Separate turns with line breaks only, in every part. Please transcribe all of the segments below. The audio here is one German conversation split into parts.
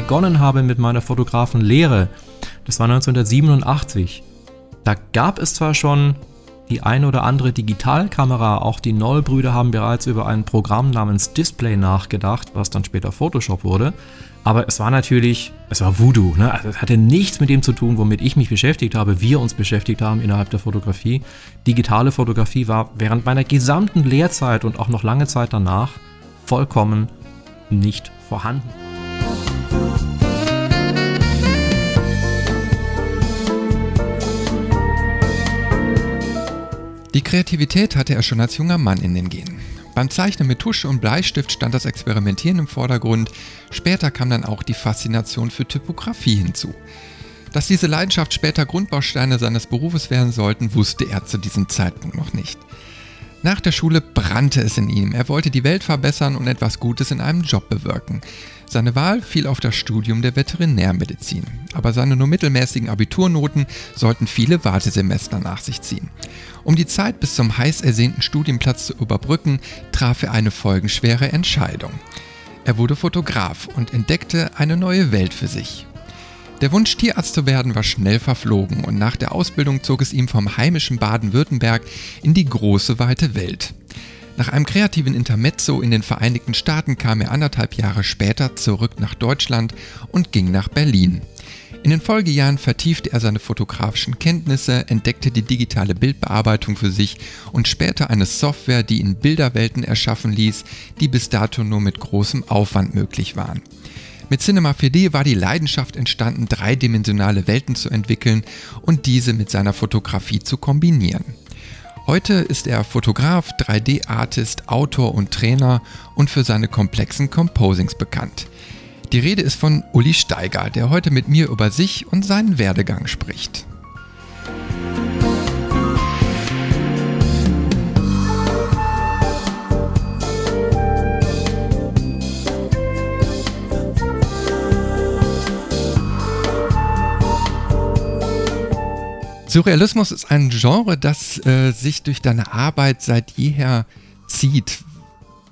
begonnen habe mit meiner Fotografenlehre, das war 1987, da gab es zwar schon die ein oder andere Digitalkamera, auch die Noll-Brüder haben bereits über ein Programm namens Display nachgedacht, was dann später Photoshop wurde. Aber es war natürlich, es war Voodoo. Ne? Also es hatte nichts mit dem zu tun, womit ich mich beschäftigt habe, wir uns beschäftigt haben innerhalb der Fotografie. Digitale Fotografie war während meiner gesamten Lehrzeit und auch noch lange Zeit danach vollkommen nicht vorhanden.
Kreativität hatte er schon als junger Mann in den Genen. Beim Zeichnen mit Tusche und Bleistift stand das Experimentieren im Vordergrund, später kam dann auch die Faszination für Typografie hinzu. Dass diese Leidenschaft später Grundbausteine seines Berufes werden sollten, wusste er zu diesem Zeitpunkt noch nicht. Nach der Schule brannte es in ihm. Er wollte die Welt verbessern und etwas Gutes in einem Job bewirken. Seine Wahl fiel auf das Studium der Veterinärmedizin. Aber seine nur mittelmäßigen Abiturnoten sollten viele Wartesemester nach sich ziehen. Um die Zeit bis zum heiß ersehnten Studienplatz zu überbrücken, traf er eine folgenschwere Entscheidung. Er wurde Fotograf und entdeckte eine neue Welt für sich. Der Wunsch, Tierarzt zu werden, war schnell verflogen und nach der Ausbildung zog es ihm vom heimischen Baden-Württemberg in die große weite Welt. Nach einem kreativen Intermezzo in den Vereinigten Staaten kam er anderthalb Jahre später zurück nach Deutschland und ging nach Berlin. In den Folgejahren vertiefte er seine fotografischen Kenntnisse, entdeckte die digitale Bildbearbeitung für sich und später eine Software, die ihn Bilderwelten erschaffen ließ, die bis dato nur mit großem Aufwand möglich waren. Mit Cinema 4D war die Leidenschaft entstanden, dreidimensionale Welten zu entwickeln und diese mit seiner Fotografie zu kombinieren. Heute ist er Fotograf, 3D-Artist, Autor und Trainer und für seine komplexen Composings bekannt. Die Rede ist von Uli Steiger, der heute mit mir über sich und seinen Werdegang spricht. Surrealismus ist ein Genre, das äh, sich durch deine Arbeit seit jeher zieht.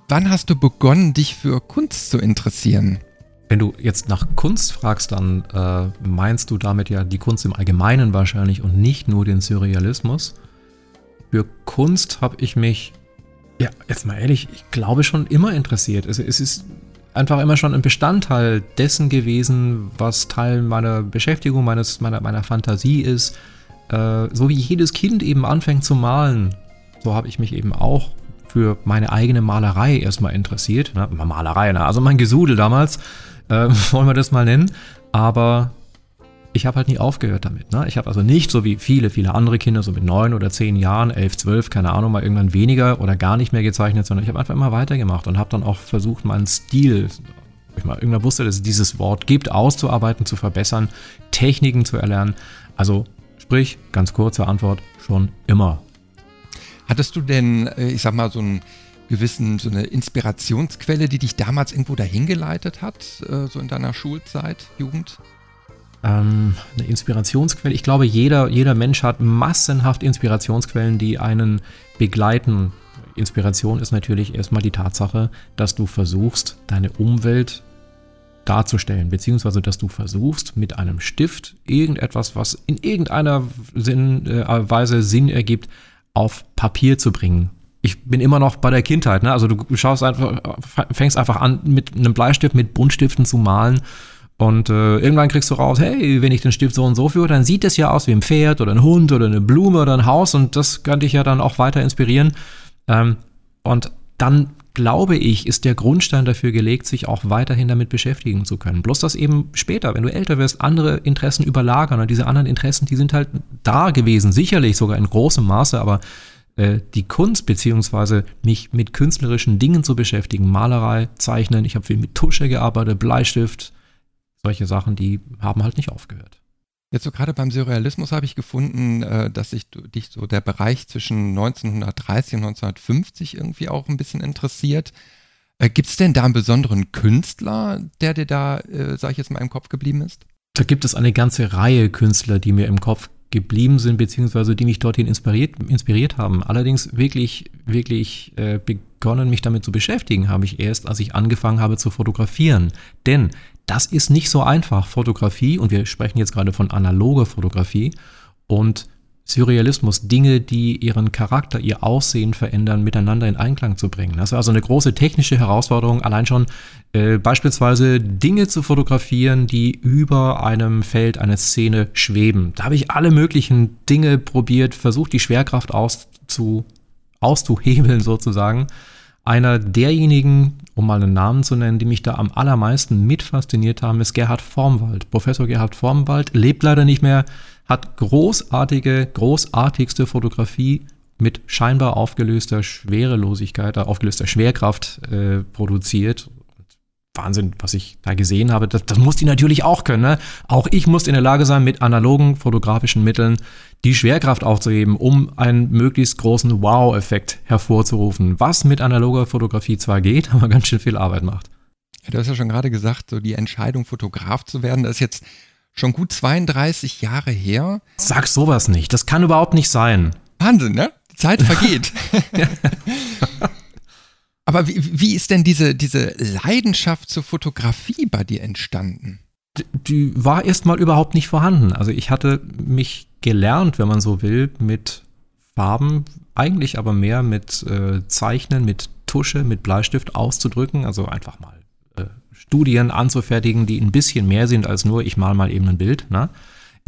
Wann hast du begonnen, dich für Kunst zu interessieren?
Wenn du jetzt nach Kunst fragst, dann äh, meinst du damit ja die Kunst im Allgemeinen wahrscheinlich und nicht nur den Surrealismus. Für Kunst habe ich mich, ja, jetzt mal ehrlich, ich glaube schon immer interessiert. Also es ist einfach immer schon ein Bestandteil dessen gewesen, was Teil meiner Beschäftigung, meines, meiner, meiner Fantasie ist äh, so wie jedes Kind eben anfängt zu malen, so habe ich mich eben auch für meine eigene Malerei erstmal interessiert. Ne? Malerei, ne? also mein Gesudel damals, äh, wollen wir das mal nennen. Aber ich habe halt nie aufgehört damit. Ne? Ich habe also nicht so wie viele, viele andere Kinder, so mit neun oder zehn Jahren, elf, zwölf, keine Ahnung, mal irgendwann weniger oder gar nicht mehr gezeichnet, sondern ich habe einfach immer weitergemacht und habe dann auch versucht, meinen Stil, ich mal irgendwann wusste, dass es dieses Wort gibt, auszuarbeiten, zu verbessern, Techniken zu erlernen. Also Sprich, ganz kurze Antwort, schon immer.
Hattest du denn, äh, ich sag mal, so einen gewissen, so eine Inspirationsquelle, die dich damals irgendwo dahin geleitet hat, äh, so in deiner Schulzeit, Jugend?
Ähm, eine Inspirationsquelle. Ich glaube, jeder, jeder Mensch hat massenhaft Inspirationsquellen, die einen begleiten. Inspiration ist natürlich erstmal die Tatsache, dass du versuchst, deine Umwelt darzustellen, beziehungsweise dass du versuchst, mit einem Stift irgendetwas, was in irgendeiner Sinn, äh, Weise Sinn ergibt, auf Papier zu bringen. Ich bin immer noch bei der Kindheit, ne? Also du schaust einfach, fängst einfach an, mit einem Bleistift, mit Buntstiften zu malen. Und äh, irgendwann kriegst du raus, hey, wenn ich den Stift so und so führe, dann sieht es ja aus wie ein Pferd oder ein Hund oder eine Blume oder ein Haus und das kann dich ja dann auch weiter inspirieren. Ähm, und dann glaube ich, ist der Grundstein dafür gelegt, sich auch weiterhin damit beschäftigen zu können. Bloß dass eben später, wenn du älter wirst, andere Interessen überlagern. Und diese anderen Interessen, die sind halt da gewesen, sicherlich sogar in großem Maße, aber äh, die Kunst beziehungsweise mich mit künstlerischen Dingen zu beschäftigen, Malerei, Zeichnen, ich habe viel mit Tusche gearbeitet, Bleistift, solche Sachen, die haben halt nicht aufgehört.
Jetzt so gerade beim Surrealismus habe ich gefunden, äh, dass sich dich so der Bereich zwischen 1930 und 1950 irgendwie auch ein bisschen interessiert. Äh, Gibt es denn da einen besonderen Künstler, der dir da, äh, sag ich jetzt mal, im Kopf geblieben ist?
Da gibt es eine ganze Reihe Künstler, die mir im Kopf geblieben sind, beziehungsweise die mich dorthin inspiriert, inspiriert haben. Allerdings wirklich, wirklich äh, begonnen, mich damit zu beschäftigen, habe ich erst, als ich angefangen habe zu fotografieren. Denn das ist nicht so einfach. Fotografie, und wir sprechen jetzt gerade von analoger Fotografie und Surrealismus, Dinge, die ihren Charakter, ihr Aussehen verändern, miteinander in Einklang zu bringen. Das war also eine große technische Herausforderung, allein schon äh, beispielsweise Dinge zu fotografieren, die über einem Feld, einer Szene schweben. Da habe ich alle möglichen Dinge probiert, versucht, die Schwerkraft auszu, auszuhebeln sozusagen. Einer derjenigen, um mal einen Namen zu nennen, die mich da am allermeisten mit fasziniert haben, ist Gerhard Formwald. Professor Gerhard Formwald lebt leider nicht mehr, hat großartige, großartigste Fotografie mit scheinbar aufgelöster Schwerelosigkeit, äh, aufgelöster Schwerkraft äh, produziert. Wahnsinn, was ich da gesehen habe. Das, das muss die natürlich auch können. Ne? Auch ich muss in der Lage sein, mit analogen fotografischen Mitteln die Schwerkraft aufzuheben, um einen möglichst großen Wow-Effekt hervorzurufen. Was mit analoger Fotografie zwar geht, aber ganz schön viel Arbeit macht.
Ja, du hast ja schon gerade gesagt, so die Entscheidung, Fotograf zu werden, das ist jetzt schon gut 32 Jahre her.
Sag sowas nicht, das kann überhaupt nicht sein.
Wahnsinn, ne? Die Zeit vergeht. Aber wie, wie ist denn diese, diese Leidenschaft zur Fotografie bei dir entstanden?
Die, war erstmal überhaupt nicht vorhanden. Also ich hatte mich gelernt, wenn man so will, mit Farben, eigentlich aber mehr mit äh, Zeichnen, mit Tusche, mit Bleistift auszudrücken, also einfach mal äh, Studien anzufertigen, die ein bisschen mehr sind als nur, ich mal mal eben ein Bild. Ne?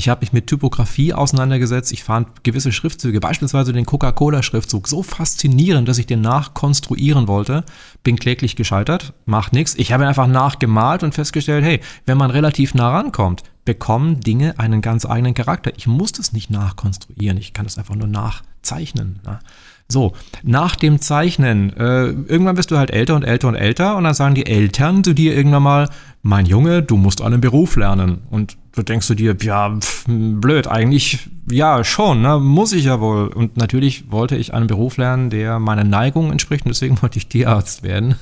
Ich habe mich mit Typografie auseinandergesetzt. Ich fand gewisse Schriftzüge, beispielsweise den Coca-Cola-Schriftzug, so faszinierend, dass ich den nachkonstruieren wollte. Bin kläglich gescheitert, macht nichts. Ich habe ihn einfach nachgemalt und festgestellt, hey, wenn man relativ nah rankommt, bekommen Dinge einen ganz eigenen Charakter. Ich muss das nicht nachkonstruieren, ich kann das einfach nur nachzeichnen. Ne? So, nach dem Zeichnen, äh, irgendwann bist du halt älter und älter und älter und dann sagen die Eltern zu dir irgendwann mal, mein Junge, du musst einen Beruf lernen. Und du denkst du dir, ja, pf, blöd, eigentlich, ja, schon, ne, muss ich ja wohl. Und natürlich wollte ich einen Beruf lernen, der meiner Neigung entspricht und deswegen wollte ich Tierarzt werden.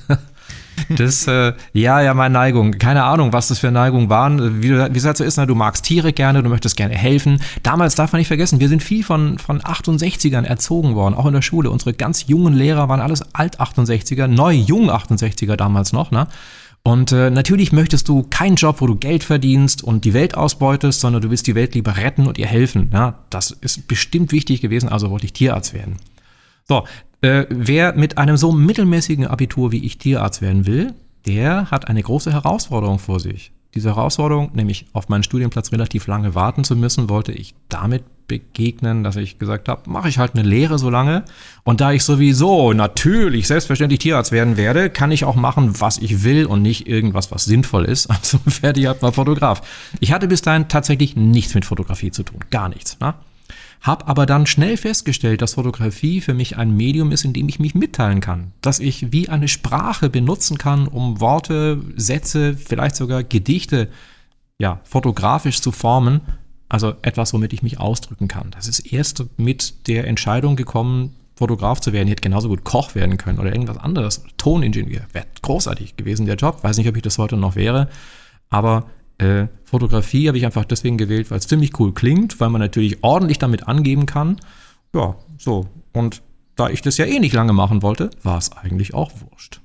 Das, äh, ja, ja, meine Neigung. Keine Ahnung, was das für Neigungen waren. Wie, wie es halt so ist, ne? du magst Tiere gerne, du möchtest gerne helfen. Damals darf man nicht vergessen, wir sind viel von, von 68ern erzogen worden, auch in der Schule. Unsere ganz jungen Lehrer waren alles Alt-68er, neu-jung 68er damals noch, ne? Und äh, natürlich möchtest du keinen Job, wo du Geld verdienst und die Welt ausbeutest, sondern du willst die Welt lieber retten und ihr helfen. Ja, das ist bestimmt wichtig gewesen, also wollte ich Tierarzt werden. So, äh, wer mit einem so mittelmäßigen Abitur wie ich Tierarzt werden will, der hat eine große Herausforderung vor sich. Diese Herausforderung, nämlich auf meinen Studienplatz relativ lange warten zu müssen, wollte ich damit begegnen, dass ich gesagt habe, mache ich halt eine Lehre so lange. Und da ich sowieso natürlich selbstverständlich Tierarzt werden werde, kann ich auch machen, was ich will und nicht irgendwas, was sinnvoll ist. Also werde ich halt mal Fotograf. Ich hatte bis dahin tatsächlich nichts mit Fotografie zu tun. Gar nichts. Ne? Habe aber dann schnell festgestellt, dass Fotografie für mich ein Medium ist, in dem ich mich mitteilen kann. Dass ich wie eine Sprache benutzen kann, um Worte, Sätze, vielleicht sogar Gedichte ja, fotografisch zu formen. Also etwas, womit ich mich ausdrücken kann. Das ist erst mit der Entscheidung gekommen, Fotograf zu werden. Ich hätte genauso gut Koch werden können oder irgendwas anderes. Toningenieur. Wäre großartig gewesen, der Job. Weiß nicht, ob ich das heute noch wäre. Aber äh, Fotografie habe ich einfach deswegen gewählt, weil es ziemlich cool klingt, weil man natürlich ordentlich damit angeben kann. Ja, so. Und da ich das ja eh nicht lange machen wollte, war es eigentlich auch wurscht.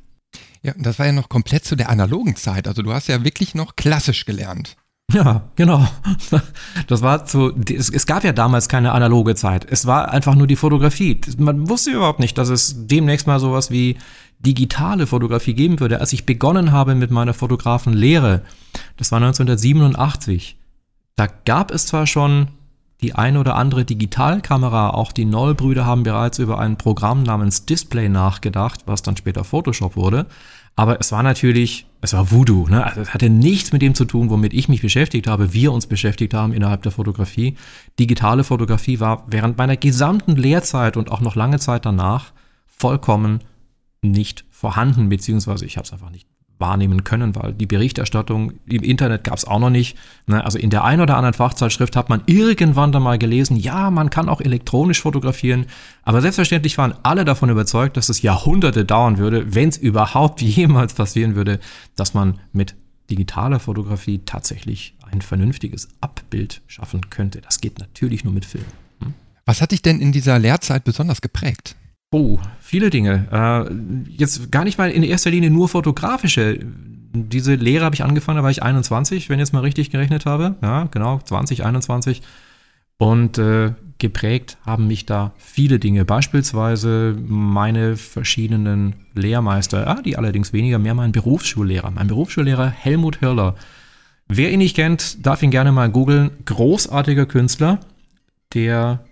Ja, das war ja noch komplett zu der analogen Zeit. Also du hast ja wirklich noch klassisch gelernt.
Ja, genau. Das war zu, es, es, gab ja damals keine analoge Zeit. Es war einfach nur die Fotografie. Man wusste überhaupt nicht, dass es demnächst mal sowas wie digitale Fotografie geben würde. Als ich begonnen habe mit meiner Fotografenlehre, das war 1987, da gab es zwar schon die eine oder andere Digitalkamera, auch die Noll-Brüder haben bereits über ein Programm namens Display nachgedacht, was dann später Photoshop wurde. Aber es war natürlich, es war Voodoo. Ne? Also es hatte nichts mit dem zu tun, womit ich mich beschäftigt habe, wir uns beschäftigt haben innerhalb der Fotografie. Digitale Fotografie war während meiner gesamten Lehrzeit und auch noch lange Zeit danach vollkommen nicht vorhanden, beziehungsweise ich habe es einfach nicht wahrnehmen können, weil die Berichterstattung im Internet gab es auch noch nicht. Ne? Also in der einen oder anderen Fachzeitschrift hat man irgendwann da mal gelesen, ja, man kann auch elektronisch fotografieren, aber selbstverständlich waren alle davon überzeugt, dass es Jahrhunderte dauern würde, wenn es überhaupt jemals passieren würde, dass man mit digitaler Fotografie tatsächlich ein vernünftiges Abbild schaffen könnte. Das geht natürlich nur mit Film. Hm?
Was hat dich denn in dieser Lehrzeit besonders geprägt?
Oh, viele Dinge. Äh, jetzt gar nicht mal in erster Linie nur fotografische. diese Lehre habe ich angefangen, da war ich 21, wenn ich jetzt mal richtig gerechnet habe. Ja, genau, 20, 21. Und äh, geprägt haben mich da viele Dinge, beispielsweise meine verschiedenen Lehrmeister, ah, die allerdings weniger, mehr mein Berufsschullehrer. Mein Berufsschullehrer Helmut Hirler. Wer ihn nicht kennt, darf ihn gerne mal googeln. Großartiger Künstler, der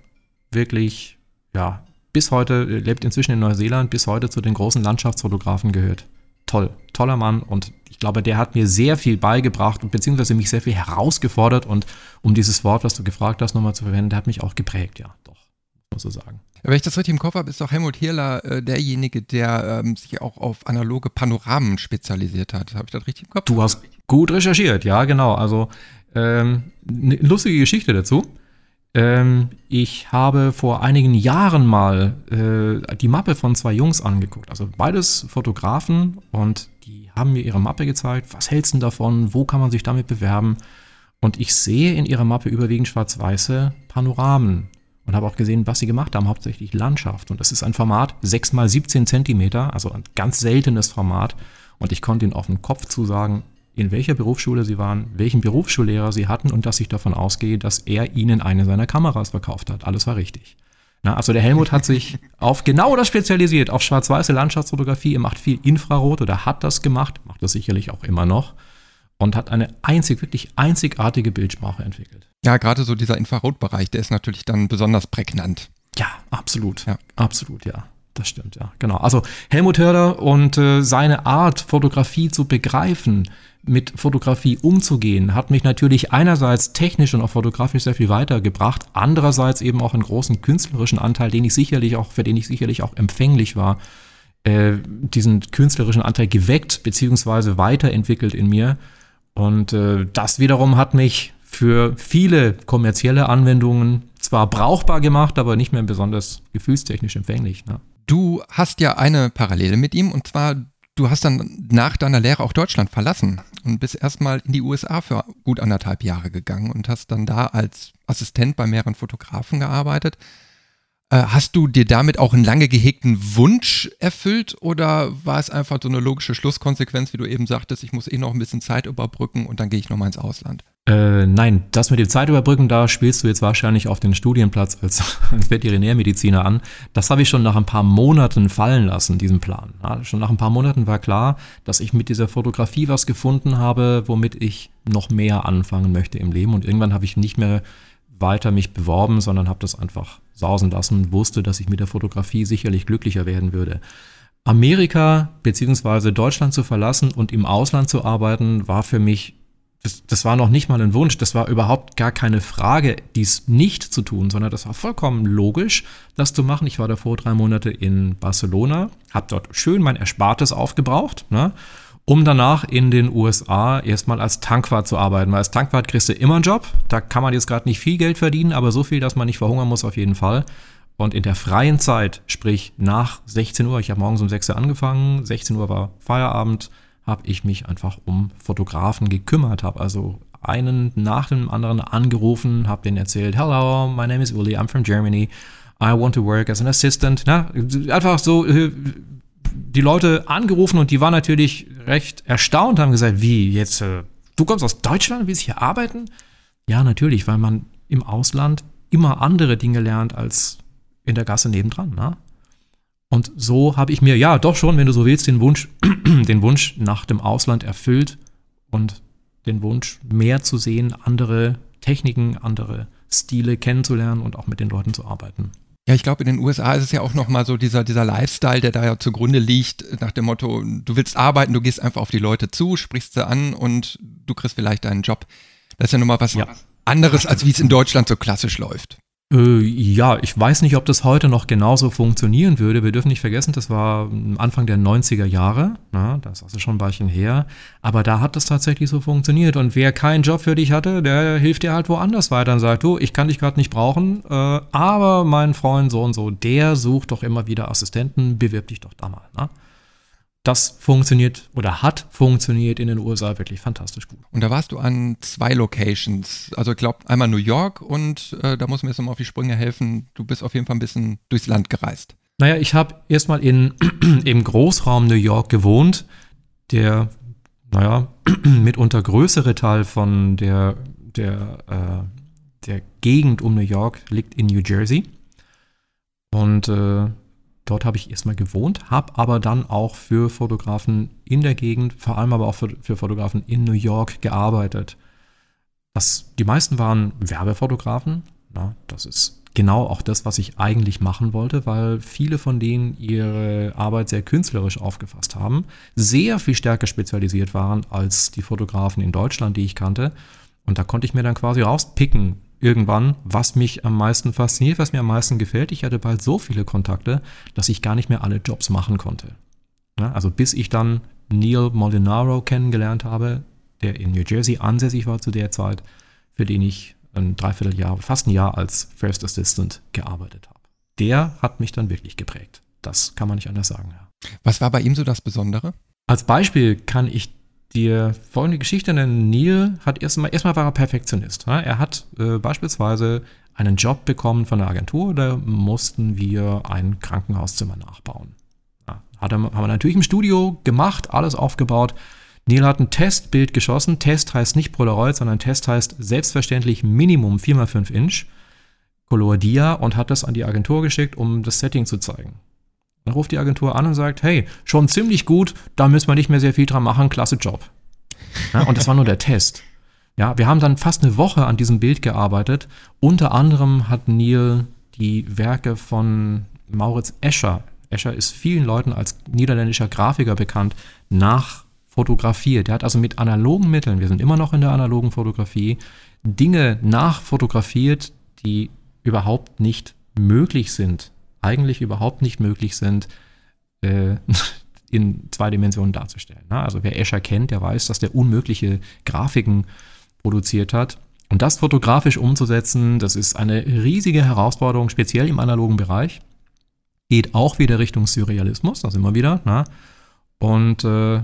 wirklich, ja, bis heute, lebt inzwischen in Neuseeland, bis heute zu den großen Landschaftsfotografen gehört. Toll, toller Mann und ich glaube, der hat mir sehr viel beigebracht und beziehungsweise mich sehr viel herausgefordert und um dieses Wort, was du gefragt hast, nochmal zu verwenden, der hat mich auch geprägt, ja, doch, muss man so sagen.
Wenn ich das richtig im Kopf habe, ist doch Helmut Hirler äh, derjenige, der ähm, sich auch auf analoge Panoramen spezialisiert hat. Habe ich das richtig im Kopf?
Du hast gut recherchiert, ja, genau. Also ähm, eine lustige Geschichte dazu. Ähm, ich habe vor einigen Jahren mal äh, die Mappe von zwei Jungs angeguckt. Also beides Fotografen und die haben mir ihre Mappe gezeigt. Was hältst du davon? Wo kann man sich damit bewerben? Und ich sehe in ihrer Mappe überwiegend schwarz-weiße Panoramen und habe auch gesehen, was sie gemacht haben, hauptsächlich Landschaft. Und das ist ein Format 6 mal 17 Zentimeter, also ein ganz seltenes Format. Und ich konnte ihnen auf den Kopf zusagen, in welcher Berufsschule sie waren, welchen Berufsschullehrer sie hatten und dass ich davon ausgehe, dass er ihnen eine seiner Kameras verkauft hat. Alles war richtig. Na, also der Helmut hat sich auf genau das spezialisiert, auf schwarz-weiße Landschaftsfotografie. Er macht viel Infrarot oder hat das gemacht, macht das sicherlich auch immer noch und hat eine einzig, wirklich einzigartige Bildsprache entwickelt.
Ja, gerade so dieser Infrarotbereich, der ist natürlich dann besonders prägnant.
Ja, absolut. Ja. Absolut, ja. Das stimmt, ja, genau. Also Helmut Hörder und äh, seine Art, Fotografie zu begreifen, mit Fotografie umzugehen, hat mich natürlich einerseits technisch und auch fotografisch sehr viel weitergebracht, andererseits eben auch einen großen künstlerischen Anteil, den ich sicherlich auch, für den ich sicherlich auch empfänglich war, äh, diesen künstlerischen Anteil geweckt beziehungsweise weiterentwickelt in mir. Und äh, das wiederum hat mich für viele kommerzielle Anwendungen zwar brauchbar gemacht, aber nicht mehr besonders gefühlstechnisch empfänglich. Ne?
Du hast ja eine Parallele mit ihm und zwar, du hast dann nach deiner Lehre auch Deutschland verlassen und bist erstmal in die USA für gut anderthalb Jahre gegangen und hast dann da als Assistent bei mehreren Fotografen gearbeitet. Äh, hast du dir damit auch einen lange gehegten Wunsch erfüllt oder war es einfach so eine logische Schlusskonsequenz, wie du eben sagtest, ich muss eh noch ein bisschen Zeit überbrücken und dann gehe ich nochmal ins Ausland?
Äh, nein, das mit dem Zeitüberbrücken, da spielst du jetzt wahrscheinlich auf den Studienplatz als, als Veterinärmediziner an. Das habe ich schon nach ein paar Monaten fallen lassen, diesen Plan. Ja, schon nach ein paar Monaten war klar, dass ich mit dieser Fotografie was gefunden habe, womit ich noch mehr anfangen möchte im Leben. Und irgendwann habe ich nicht mehr weiter mich beworben, sondern habe das einfach sausen lassen, wusste, dass ich mit der Fotografie sicherlich glücklicher werden würde. Amerika bzw. Deutschland zu verlassen und im Ausland zu arbeiten, war für mich das, das war noch nicht mal ein Wunsch, das war überhaupt gar keine Frage, dies nicht zu tun, sondern das war vollkommen logisch, das zu machen. Ich war davor drei Monate in Barcelona, habe dort schön mein Erspartes aufgebraucht, ne, um danach in den USA erstmal als Tankwart zu arbeiten. Weil als Tankwart kriegst du immer einen Job, da kann man jetzt gerade nicht viel Geld verdienen, aber so viel, dass man nicht verhungern muss auf jeden Fall. Und in der freien Zeit, sprich nach 16 Uhr, ich habe morgens um 6 Uhr angefangen, 16 Uhr war Feierabend, habe ich mich einfach um Fotografen gekümmert, habe also einen nach dem anderen angerufen, habe denen erzählt, hello, my name is Uli, I'm from Germany, I want to work as an assistant. Na, einfach so äh, die Leute angerufen und die waren natürlich recht erstaunt, haben gesagt, wie jetzt, äh, du kommst aus Deutschland, willst hier arbeiten? Ja, natürlich, weil man im Ausland immer andere Dinge lernt als in der Gasse nebendran. Na? Und so habe ich mir, ja, doch schon, wenn du so willst, den Wunsch, den Wunsch nach dem Ausland erfüllt und den Wunsch, mehr zu sehen, andere Techniken, andere Stile kennenzulernen und auch mit den Leuten zu arbeiten.
Ja, ich glaube, in den USA ist es ja auch nochmal so dieser, dieser Lifestyle, der da ja zugrunde liegt, nach dem Motto, du willst arbeiten, du gehst einfach auf die Leute zu, sprichst sie an und du kriegst vielleicht deinen Job. Das ist ja nochmal was ja. anderes, als wie es in Deutschland so klassisch läuft.
Äh, ja, ich weiß nicht, ob das heute noch genauso funktionieren würde. Wir dürfen nicht vergessen, das war Anfang der 90er Jahre. Na, das ist schon ein Weilchen her. Aber da hat das tatsächlich so funktioniert. Und wer keinen Job für dich hatte, der hilft dir halt woanders weiter und sagt, du, ich kann dich gerade nicht brauchen, äh, aber mein Freund so und so, der sucht doch immer wieder Assistenten, bewirb dich doch da mal. Na? Das funktioniert oder hat funktioniert in den USA wirklich fantastisch gut.
Und da warst du an zwei Locations. Also ich glaube einmal New York und äh, da muss mir jetzt nochmal auf die Sprünge helfen. Du bist auf jeden Fall ein bisschen durchs Land gereist.
Naja, ich habe erstmal in, im Großraum New York gewohnt. Der naja, mitunter größere Teil von der, der, äh, der Gegend um New York liegt in New Jersey. Und äh, dort habe ich erstmal gewohnt, habe aber dann auch für Fotografen in der Gegend, vor allem aber auch für, für Fotografen in New York gearbeitet. Das, die meisten waren Werbefotografen. Na, das ist genau auch das, was ich eigentlich machen wollte, weil viele von denen ihre Arbeit sehr künstlerisch aufgefasst haben, sehr viel stärker spezialisiert waren als die Fotografen in Deutschland, die ich kannte. Und da konnte ich mir dann quasi rauspicken, irgendwann, was mich am meisten fasziniert, was mir am meisten gefällt. Ich hatte bald so viele Kontakte, dass ich gar nicht mehr alle Jobs machen konnte. Ja, also bis ich dann Neil Molinaro kennengelernt habe, der in New Jersey ansässig war zu der Zeit, für den ich ein Dreivierteljahr, fast ein Jahr als First Assistant gearbeitet habe. Der hat mich dann wirklich geprägt. Das kann man nicht anders sagen. Ja.
Was war bei ihm so das Besondere?
Als Beispiel kann ich dir folgende Geschichte nennen. Neil hat erstmal, erstmal war er Perfektionist. Er hat äh, beispielsweise einen Job bekommen von der Agentur, da mussten wir ein Krankenhauszimmer nachbauen. Ja, hat er, haben wir natürlich im Studio gemacht, alles aufgebaut. Neil hat ein Testbild geschossen. Test heißt nicht Polaroid, sondern Test heißt selbstverständlich Minimum 4x5 Inch Color Dia und hat das an die Agentur geschickt, um das Setting zu zeigen. Dann ruft die Agentur an und sagt, hey, schon ziemlich gut, da müssen wir nicht mehr sehr viel dran machen, klasse Job. Ja, und das war nur der Test. Ja, wir haben dann fast eine Woche an diesem Bild gearbeitet. Unter anderem hat Neil die Werke von Mauritz Escher, Escher ist vielen Leuten als niederländischer Grafiker bekannt, nachfotografiert. Er hat also mit analogen Mitteln, wir sind immer noch in der analogen Fotografie, Dinge nachfotografiert, die überhaupt nicht möglich sind eigentlich überhaupt nicht möglich sind, äh, in zwei Dimensionen darzustellen. Ne? Also wer Escher kennt, der weiß, dass der unmögliche Grafiken produziert hat. Und das fotografisch umzusetzen, das ist eine riesige Herausforderung, speziell im analogen Bereich. Geht auch wieder Richtung Surrealismus, das immer wieder. Ne? Und äh,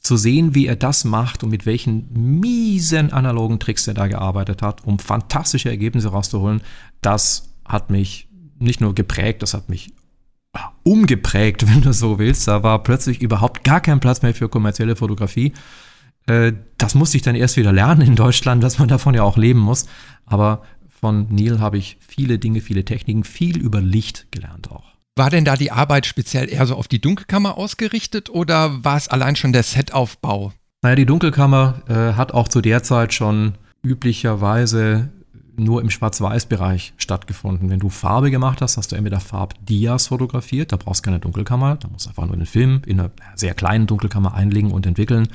zu sehen, wie er das macht und mit welchen miesen analogen Tricks er da gearbeitet hat, um fantastische Ergebnisse rauszuholen, das hat mich nicht nur geprägt, das hat mich umgeprägt, wenn du so willst. Da war plötzlich überhaupt gar kein Platz mehr für kommerzielle Fotografie. Äh, das musste ich dann erst wieder lernen in Deutschland, dass man davon ja auch leben muss. Aber von Neil habe ich viele Dinge, viele Techniken, viel über Licht gelernt auch.
War denn da die Arbeit speziell eher so auf die Dunkelkammer ausgerichtet oder war es allein schon der Setaufbau?
Naja, die Dunkelkammer äh, hat auch zu der Zeit schon üblicherweise nur im Schwarz-Weiß-Bereich stattgefunden. Wenn du Farbe gemacht hast, hast du entweder Farbdias fotografiert, da brauchst du keine Dunkelkammer, da musst du einfach nur den Film in einer sehr kleinen Dunkelkammer einlegen und entwickeln.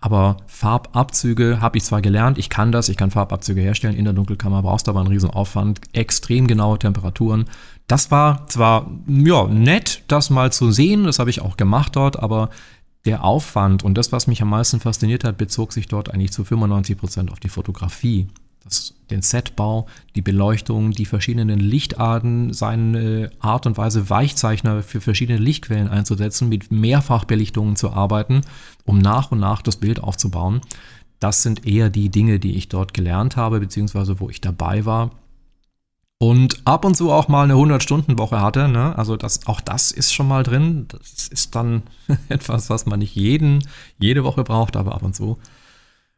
Aber Farbabzüge habe ich zwar gelernt, ich kann das, ich kann Farbabzüge herstellen in der Dunkelkammer, brauchst aber einen riesen Aufwand, extrem genaue Temperaturen. Das war zwar ja, nett, das mal zu sehen, das habe ich auch gemacht dort, aber der Aufwand und das, was mich am meisten fasziniert hat, bezog sich dort eigentlich zu 95 Prozent auf die Fotografie das, den Setbau, die Beleuchtung, die verschiedenen Lichtarten, seine Art und Weise, Weichzeichner für verschiedene Lichtquellen einzusetzen, mit Mehrfachbelichtungen zu arbeiten, um nach und nach das Bild aufzubauen. Das sind eher die Dinge, die ich dort gelernt habe, beziehungsweise wo ich dabei war. Und ab und zu auch mal eine 100-Stunden-Woche hatte. Ne? Also das, auch das ist schon mal drin. Das ist dann etwas, was man nicht jeden, jede Woche braucht, aber ab und zu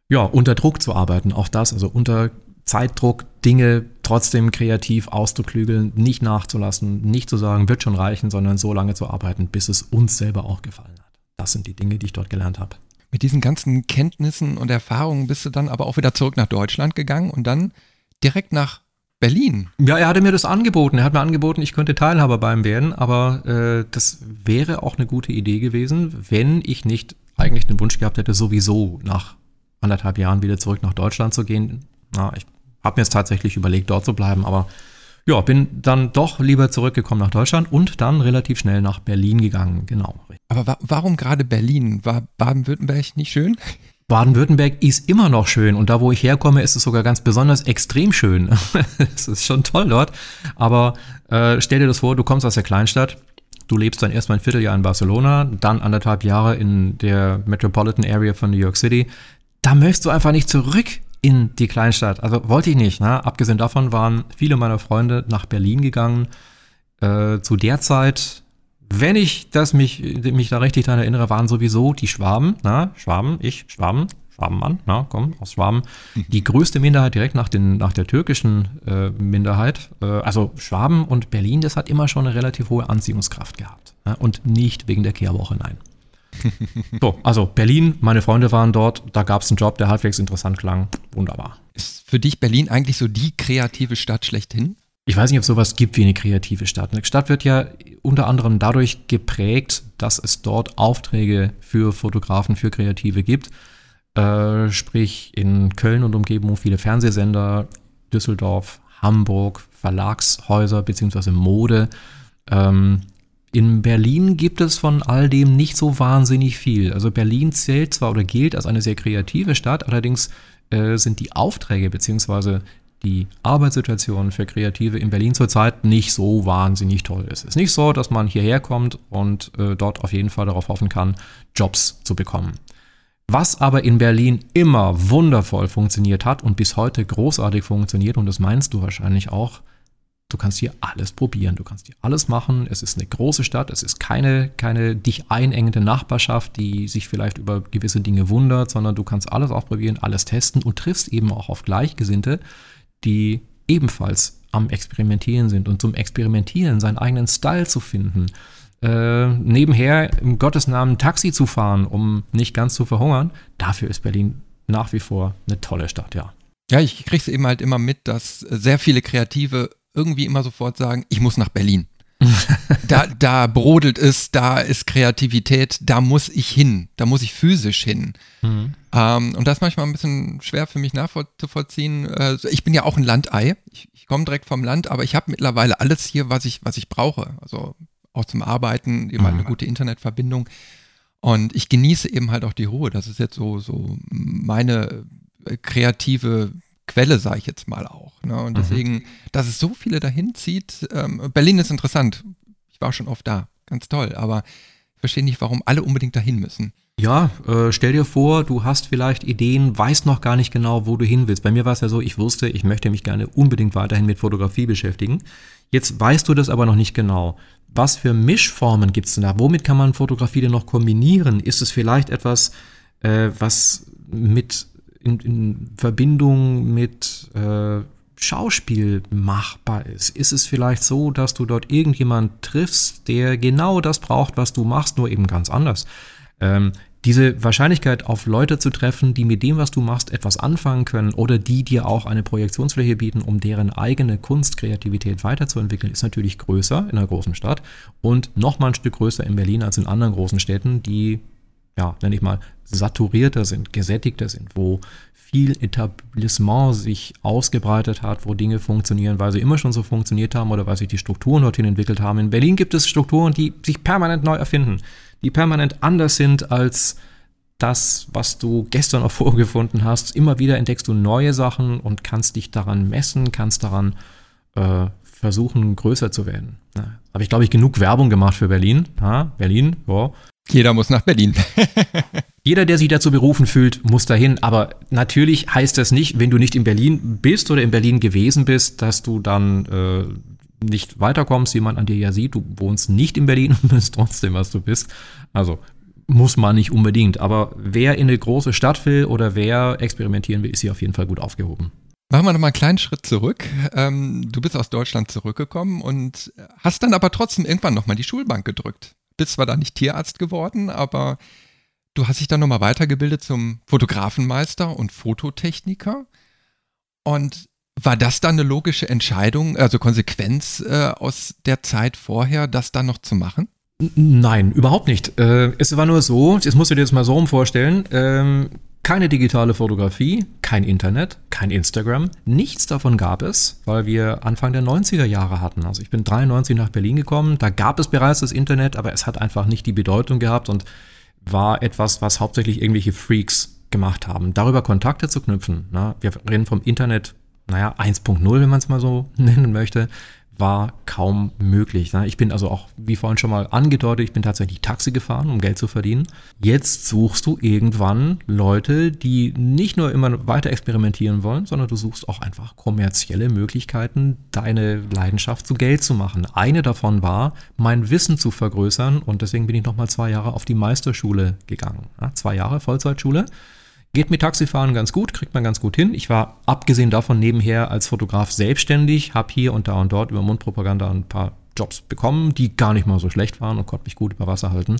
ja, unter Druck zu arbeiten. Auch das, also unter Zeitdruck Dinge trotzdem kreativ auszuklügeln, nicht nachzulassen, nicht zu sagen, wird schon reichen, sondern so lange zu arbeiten, bis es uns selber auch gefallen hat. Das sind die Dinge, die ich dort gelernt habe.
Mit diesen ganzen Kenntnissen und Erfahrungen bist du dann aber auch wieder zurück nach Deutschland gegangen und dann direkt nach Berlin.
Ja, er hatte mir das angeboten. Er hat mir angeboten, ich könnte Teilhaber beim werden, aber äh, das wäre auch eine gute Idee gewesen, wenn ich nicht eigentlich den Wunsch gehabt hätte, sowieso nach anderthalb Jahren wieder zurück nach Deutschland zu gehen. Na, ich habe mir jetzt tatsächlich überlegt, dort zu bleiben, aber ja, bin dann doch lieber zurückgekommen nach Deutschland und dann relativ schnell nach Berlin gegangen, genau.
Aber wa warum gerade Berlin? War Baden-Württemberg nicht schön?
Baden-Württemberg ist immer noch schön und da, wo ich herkomme, ist es sogar ganz besonders extrem schön. es ist schon toll dort, aber äh, stell dir das vor, du kommst aus der Kleinstadt, du lebst dann erstmal ein Vierteljahr in Barcelona, dann anderthalb Jahre in der Metropolitan Area von New York City, da möchtest du einfach nicht zurück in die Kleinstadt. Also wollte ich nicht. Ne? Abgesehen davon waren viele meiner Freunde nach Berlin gegangen. Äh, zu der Zeit, wenn ich das mich, mich da richtig daran erinnere, waren sowieso die Schwaben, na, Schwaben, ich, Schwaben, Schwabenmann, na, komm, aus Schwaben, die größte Minderheit direkt nach, den, nach der türkischen äh, Minderheit. Äh, also Schwaben und Berlin, das hat immer schon eine relativ hohe Anziehungskraft gehabt. Ja, und nicht wegen der Kehrwoche, nein. so, also Berlin, meine Freunde waren dort, da gab es einen Job, der halbwegs interessant klang. Wunderbar.
Ist für dich Berlin eigentlich so die kreative Stadt schlechthin?
Ich weiß nicht, ob es sowas gibt wie eine kreative Stadt. Eine Stadt wird ja unter anderem dadurch geprägt, dass es dort Aufträge für Fotografen, für Kreative gibt. Äh, sprich in Köln und Umgebung viele Fernsehsender, Düsseldorf, Hamburg, Verlagshäuser bzw. Mode. Ähm, in Berlin gibt es von all dem nicht so wahnsinnig viel. Also Berlin zählt zwar oder gilt als eine sehr kreative Stadt, allerdings äh, sind die Aufträge bzw die Arbeitssituation für Kreative in Berlin zurzeit nicht so wahnsinnig toll. Es ist nicht so, dass man hierher kommt und äh, dort auf jeden Fall darauf hoffen kann, Jobs zu bekommen. Was aber in Berlin immer wundervoll funktioniert hat und bis heute großartig funktioniert, und das meinst du wahrscheinlich auch, du kannst hier alles probieren, du kannst hier alles machen. Es ist eine große Stadt, es ist keine, keine dich einengende Nachbarschaft, die sich vielleicht über gewisse Dinge wundert, sondern du kannst alles ausprobieren, alles testen und triffst eben auch auf Gleichgesinnte, die ebenfalls am Experimentieren sind und zum Experimentieren seinen eigenen Style zu finden. Äh, nebenher im Gottes Namen Taxi zu fahren, um nicht ganz zu verhungern, dafür ist Berlin nach wie vor eine tolle Stadt, ja.
Ja, ich krieg's eben halt immer mit, dass sehr viele Kreative irgendwie immer sofort sagen, ich muss nach Berlin. da, da brodelt es, da ist Kreativität, da muss ich hin, da muss ich physisch hin. Mhm. Ähm, und das ist manchmal ein bisschen schwer für mich nachzuvollziehen. Äh, ich bin ja auch ein Landei. Ich, ich komme direkt vom Land, aber ich habe mittlerweile alles hier, was ich, was ich brauche. Also auch zum Arbeiten, eben mhm. eine gute Internetverbindung. Und ich genieße eben halt auch die Ruhe. Das ist jetzt so, so meine äh, kreative Quelle, sage ich jetzt mal auch. Ne? Und mhm. deswegen, mhm. dass es so viele dahin zieht, ähm, Berlin ist interessant. Ich war schon oft da, ganz toll, aber ich verstehe nicht, warum alle unbedingt dahin müssen.
Ja, äh, stell dir vor, du hast vielleicht Ideen, weißt noch gar nicht genau, wo du hin willst. Bei mir war es ja so, ich wusste, ich möchte mich gerne unbedingt weiterhin mit Fotografie beschäftigen. Jetzt weißt du das aber noch nicht genau. Was für Mischformen gibt es denn da? Womit kann man Fotografie denn noch kombinieren? Ist es vielleicht etwas, äh, was mit in, in Verbindung mit äh, Schauspiel machbar ist? Ist es vielleicht so, dass du dort irgendjemand triffst, der genau das braucht, was du machst, nur eben ganz anders? Ähm, diese Wahrscheinlichkeit, auf Leute zu treffen, die mit dem, was du machst, etwas anfangen können oder die dir auch eine Projektionsfläche bieten, um deren eigene Kunstkreativität weiterzuentwickeln, ist natürlich größer in einer großen Stadt und noch mal ein Stück größer in Berlin als in anderen großen Städten, die ja, nenne ich mal, saturierter sind, gesättigter sind, wo viel Etablissement sich ausgebreitet hat, wo Dinge funktionieren, weil sie immer schon so funktioniert haben oder weil sich die Strukturen dorthin entwickelt haben. In Berlin gibt es Strukturen, die sich permanent neu erfinden, die permanent anders sind als das, was du gestern auch vorgefunden hast. Immer wieder entdeckst du neue Sachen und kannst dich daran messen, kannst daran äh, versuchen, größer zu werden. Ja. Habe ich, glaube ich, genug Werbung gemacht für Berlin. Ja, Berlin, ja,
jeder muss nach Berlin.
Jeder, der sich dazu berufen fühlt, muss dahin. Aber natürlich heißt das nicht, wenn du nicht in Berlin bist oder in Berlin gewesen bist, dass du dann äh, nicht weiterkommst, wie man an dir ja sieht. Du wohnst nicht in Berlin und bist trotzdem, was du bist. Also muss man nicht unbedingt. Aber wer in eine große Stadt will oder wer experimentieren will, ist hier auf jeden Fall gut aufgehoben.
Machen wir nochmal einen kleinen Schritt zurück. Ähm, du bist aus Deutschland zurückgekommen und hast dann aber trotzdem irgendwann nochmal die Schulbank gedrückt bist zwar da nicht Tierarzt geworden, aber du hast dich dann nochmal weitergebildet zum Fotografenmeister und Fototechniker. Und war das dann eine logische Entscheidung, also Konsequenz äh, aus der Zeit vorher, das dann noch zu machen?
Nein, überhaupt nicht. Äh, es war nur so, das musst du dir jetzt mal so rum vorstellen, ähm, keine digitale Fotografie, kein Internet, kein Instagram, nichts davon gab es, weil wir Anfang der 90er Jahre hatten. Also ich bin 93 nach Berlin gekommen, da gab es bereits das Internet, aber es hat einfach nicht die Bedeutung gehabt und war etwas, was hauptsächlich irgendwelche Freaks gemacht haben. Darüber Kontakte zu knüpfen. Ne? Wir reden vom Internet, naja, 1.0, wenn man es mal so nennen möchte, war kaum möglich. Ne? Ich bin also auch, wie vorhin schon mal angedeutet, ich bin tatsächlich Taxi gefahren, um Geld zu verdienen. Jetzt suchst du irgendwann Leute, die nicht nur immer weiter experimentieren wollen, sondern du suchst auch einfach kommerzielle Möglichkeiten, deine Leidenschaft zu Geld zu machen. Eine davon war, mein Wissen zu vergrößern und deswegen bin ich nochmal zwei Jahre auf die Meisterschule gegangen. Ja, zwei Jahre Vollzeitschule. Geht mit Taxifahren ganz gut, kriegt man ganz gut hin. Ich war abgesehen davon nebenher als Fotograf selbstständig, habe hier und da und dort über Mundpropaganda ein paar Jobs bekommen, die gar nicht mal so schlecht waren und konnte mich gut über Wasser halten.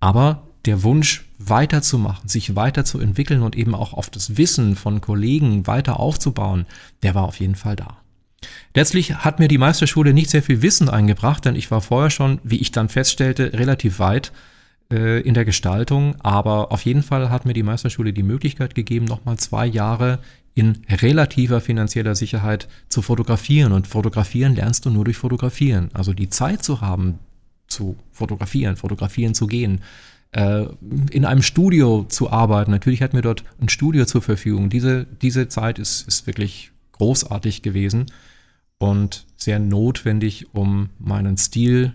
Aber der Wunsch weiterzumachen, sich weiterzuentwickeln und eben auch auf das Wissen von Kollegen weiter aufzubauen, der war auf jeden Fall da. Letztlich hat mir die Meisterschule nicht sehr viel Wissen eingebracht, denn ich war vorher schon, wie ich dann feststellte, relativ weit äh, in der Gestaltung, aber auf jeden Fall hat mir die Meisterschule die Möglichkeit gegeben, nochmal zwei Jahre in relativer finanzieller Sicherheit zu fotografieren. Und fotografieren lernst du nur durch Fotografieren. Also die Zeit zu haben, zu fotografieren, fotografieren zu gehen, äh, in einem Studio zu arbeiten. Natürlich hat mir dort ein Studio zur Verfügung. Diese, diese Zeit ist, ist wirklich großartig gewesen und sehr notwendig, um meinen Stil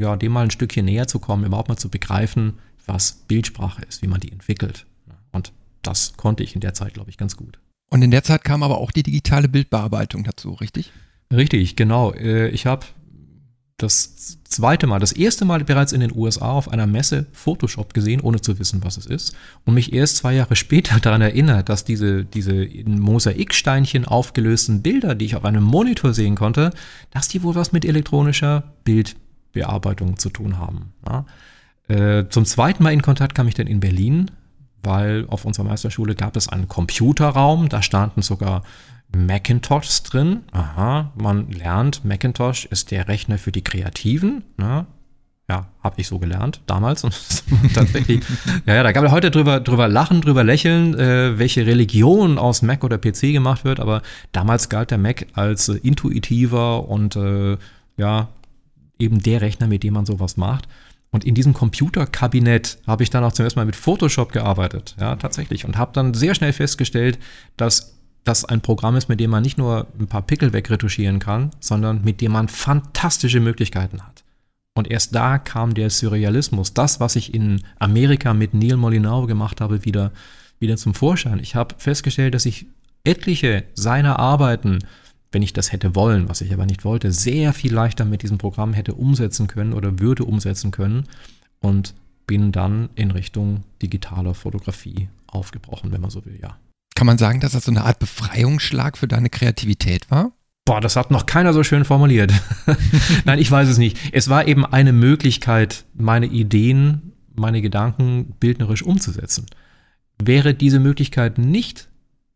ja, dem mal ein Stückchen näher zu kommen, überhaupt mal zu begreifen, was Bildsprache ist, wie man die entwickelt. Und das konnte ich in der Zeit, glaube ich, ganz gut.
Und in der Zeit kam aber auch die digitale Bildbearbeitung dazu, richtig?
Richtig, genau. Äh, ich habe das zweite Mal, das erste Mal bereits in den USA auf einer Messe Photoshop gesehen, ohne zu wissen, was es ist. Und mich erst zwei Jahre später daran erinnert, dass diese, diese in Mosaiksteinchen aufgelösten Bilder, die ich auf einem Monitor sehen konnte, dass die wohl was mit elektronischer Bild Bearbeitung zu tun haben. Ja. Äh, zum zweiten Mal in Kontakt kam ich dann in Berlin, weil auf unserer Meisterschule gab es einen Computerraum, da standen sogar Macintoshs drin. Aha, man lernt, Macintosh ist der Rechner für die Kreativen. Ne? Ja, habe ich so gelernt damals. tatsächlich, ja, ja, da gab es heute drüber, drüber lachen, drüber lächeln, äh, welche Religion aus Mac oder PC gemacht wird. Aber damals galt der Mac als äh, intuitiver und äh, ja, eben der Rechner, mit dem man sowas macht. Und in diesem Computerkabinett habe ich dann auch zum ersten Mal mit Photoshop gearbeitet, ja, tatsächlich. Und habe dann sehr schnell festgestellt, dass das ein Programm ist, mit dem man nicht nur ein paar Pickel wegretuschieren kann, sondern mit dem man fantastische Möglichkeiten hat. Und erst da kam der Surrealismus, das, was ich in Amerika mit Neil Molinaro gemacht habe, wieder, wieder zum Vorschein. Ich habe festgestellt, dass ich etliche seiner Arbeiten wenn ich das hätte wollen, was ich aber nicht wollte, sehr viel leichter mit diesem Programm hätte umsetzen können oder würde umsetzen können und bin dann in Richtung digitaler Fotografie aufgebrochen, wenn man so will, ja.
Kann man sagen, dass das so eine Art Befreiungsschlag für deine Kreativität war?
Boah, das hat noch keiner so schön formuliert. Nein, ich weiß es nicht. Es war eben eine Möglichkeit, meine Ideen, meine Gedanken bildnerisch umzusetzen. Wäre diese Möglichkeit nicht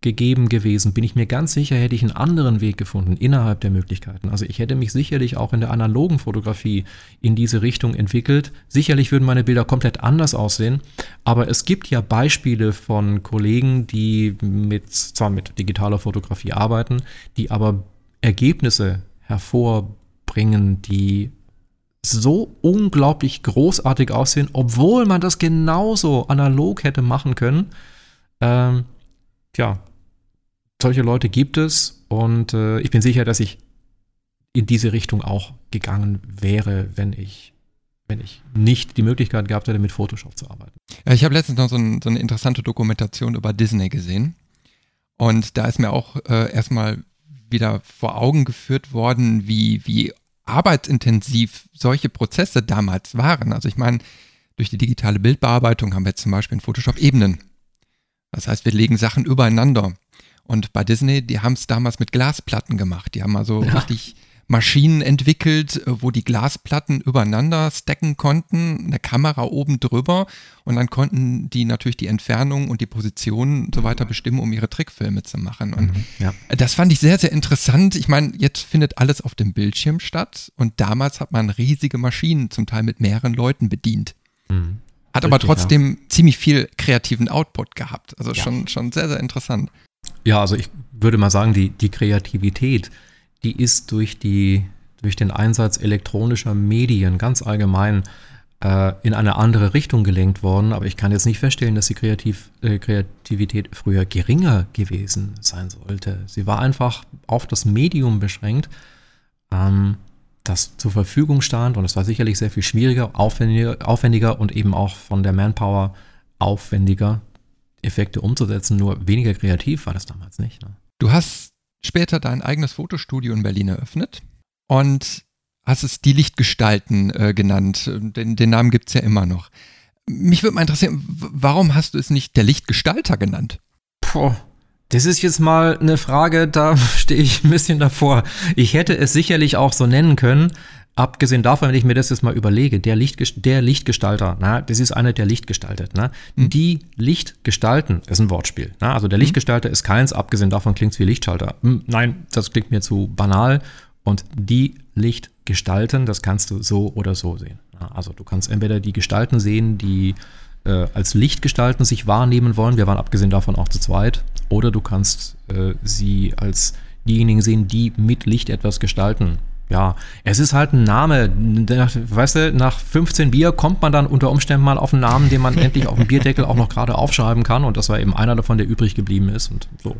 gegeben gewesen, bin ich mir ganz sicher, hätte ich einen anderen Weg gefunden innerhalb der Möglichkeiten. Also ich hätte mich sicherlich auch in der analogen Fotografie in diese Richtung entwickelt. Sicherlich würden meine Bilder komplett anders aussehen, aber es gibt ja Beispiele von Kollegen, die mit, zwar mit digitaler Fotografie arbeiten, die aber Ergebnisse hervorbringen, die so unglaublich großartig aussehen, obwohl man das genauso analog hätte machen können. Ähm, Tja, solche Leute gibt es und äh, ich bin sicher, dass ich in diese Richtung auch gegangen wäre, wenn ich wenn ich nicht die Möglichkeit gehabt hätte, mit Photoshop zu arbeiten.
Ja, ich habe letztens noch so, ein, so, eine interessante Dokumentation über Disney gesehen. Und da ist mir auch äh, erstmal wieder vor Augen geführt worden, wie, wie arbeitsintensiv solche Prozesse damals waren. Also ich meine, durch die digitale Bildbearbeitung haben wir zum Beispiel in Photoshop Ebenen. Das heißt, wir legen Sachen übereinander. Und bei Disney, die haben es damals mit Glasplatten gemacht. Die haben also ja. richtig Maschinen entwickelt, äh, wo die Glasplatten übereinander stacken konnten, eine Kamera oben drüber und dann konnten die natürlich die Entfernung und die Position und so weiter bestimmen, um ihre Trickfilme zu machen. Und mhm, ja. das fand ich sehr, sehr interessant. Ich meine, jetzt findet alles auf dem Bildschirm statt und damals hat man riesige Maschinen, zum Teil mit mehreren Leuten bedient. Mhm. Hat Richtig, aber trotzdem ja. ziemlich viel kreativen Output gehabt. Also schon, schon sehr, sehr interessant.
Ja, also ich würde mal sagen, die, die Kreativität, die ist durch, die, durch den Einsatz elektronischer Medien ganz allgemein äh, in eine andere Richtung gelenkt worden. Aber ich kann jetzt nicht feststellen, dass die Kreativ, äh, Kreativität früher geringer gewesen sein sollte. Sie war einfach auf das Medium beschränkt. Ähm, das zur Verfügung stand und es war sicherlich sehr viel schwieriger, aufwendiger, aufwendiger und eben auch von der Manpower aufwendiger, Effekte umzusetzen, nur weniger kreativ war das damals nicht. Ne?
Du hast später dein eigenes Fotostudio in Berlin eröffnet und hast es die Lichtgestalten äh, genannt. Den, den Namen gibt es ja immer noch. Mich würde mal interessieren, warum hast du es nicht der Lichtgestalter genannt?
Puh, das ist jetzt mal eine Frage, da stehe ich ein bisschen davor. Ich hätte es sicherlich auch so nennen können, abgesehen davon, wenn ich mir das jetzt mal überlege, der, Lichtgest der Lichtgestalter, na, das ist einer, der Licht gestaltet. Ne? Mhm. Die Licht gestalten ist ein Wortspiel. Na? Also der mhm. Lichtgestalter ist keins, abgesehen davon klingt es wie Lichtschalter. Hm, nein, das klingt mir zu banal. Und die Licht gestalten, das kannst du so oder so sehen. Also du kannst entweder die Gestalten sehen, die äh, als Lichtgestalten sich wahrnehmen wollen, wir waren abgesehen davon auch zu zweit, oder du kannst äh, sie als diejenigen sehen, die mit Licht etwas gestalten. Ja, es ist halt ein Name. Weißt du, nach 15 Bier kommt man dann unter Umständen mal auf einen Namen, den man endlich auf dem Bierdeckel auch noch gerade aufschreiben kann. Und das war eben einer davon, der übrig geblieben ist. Und so.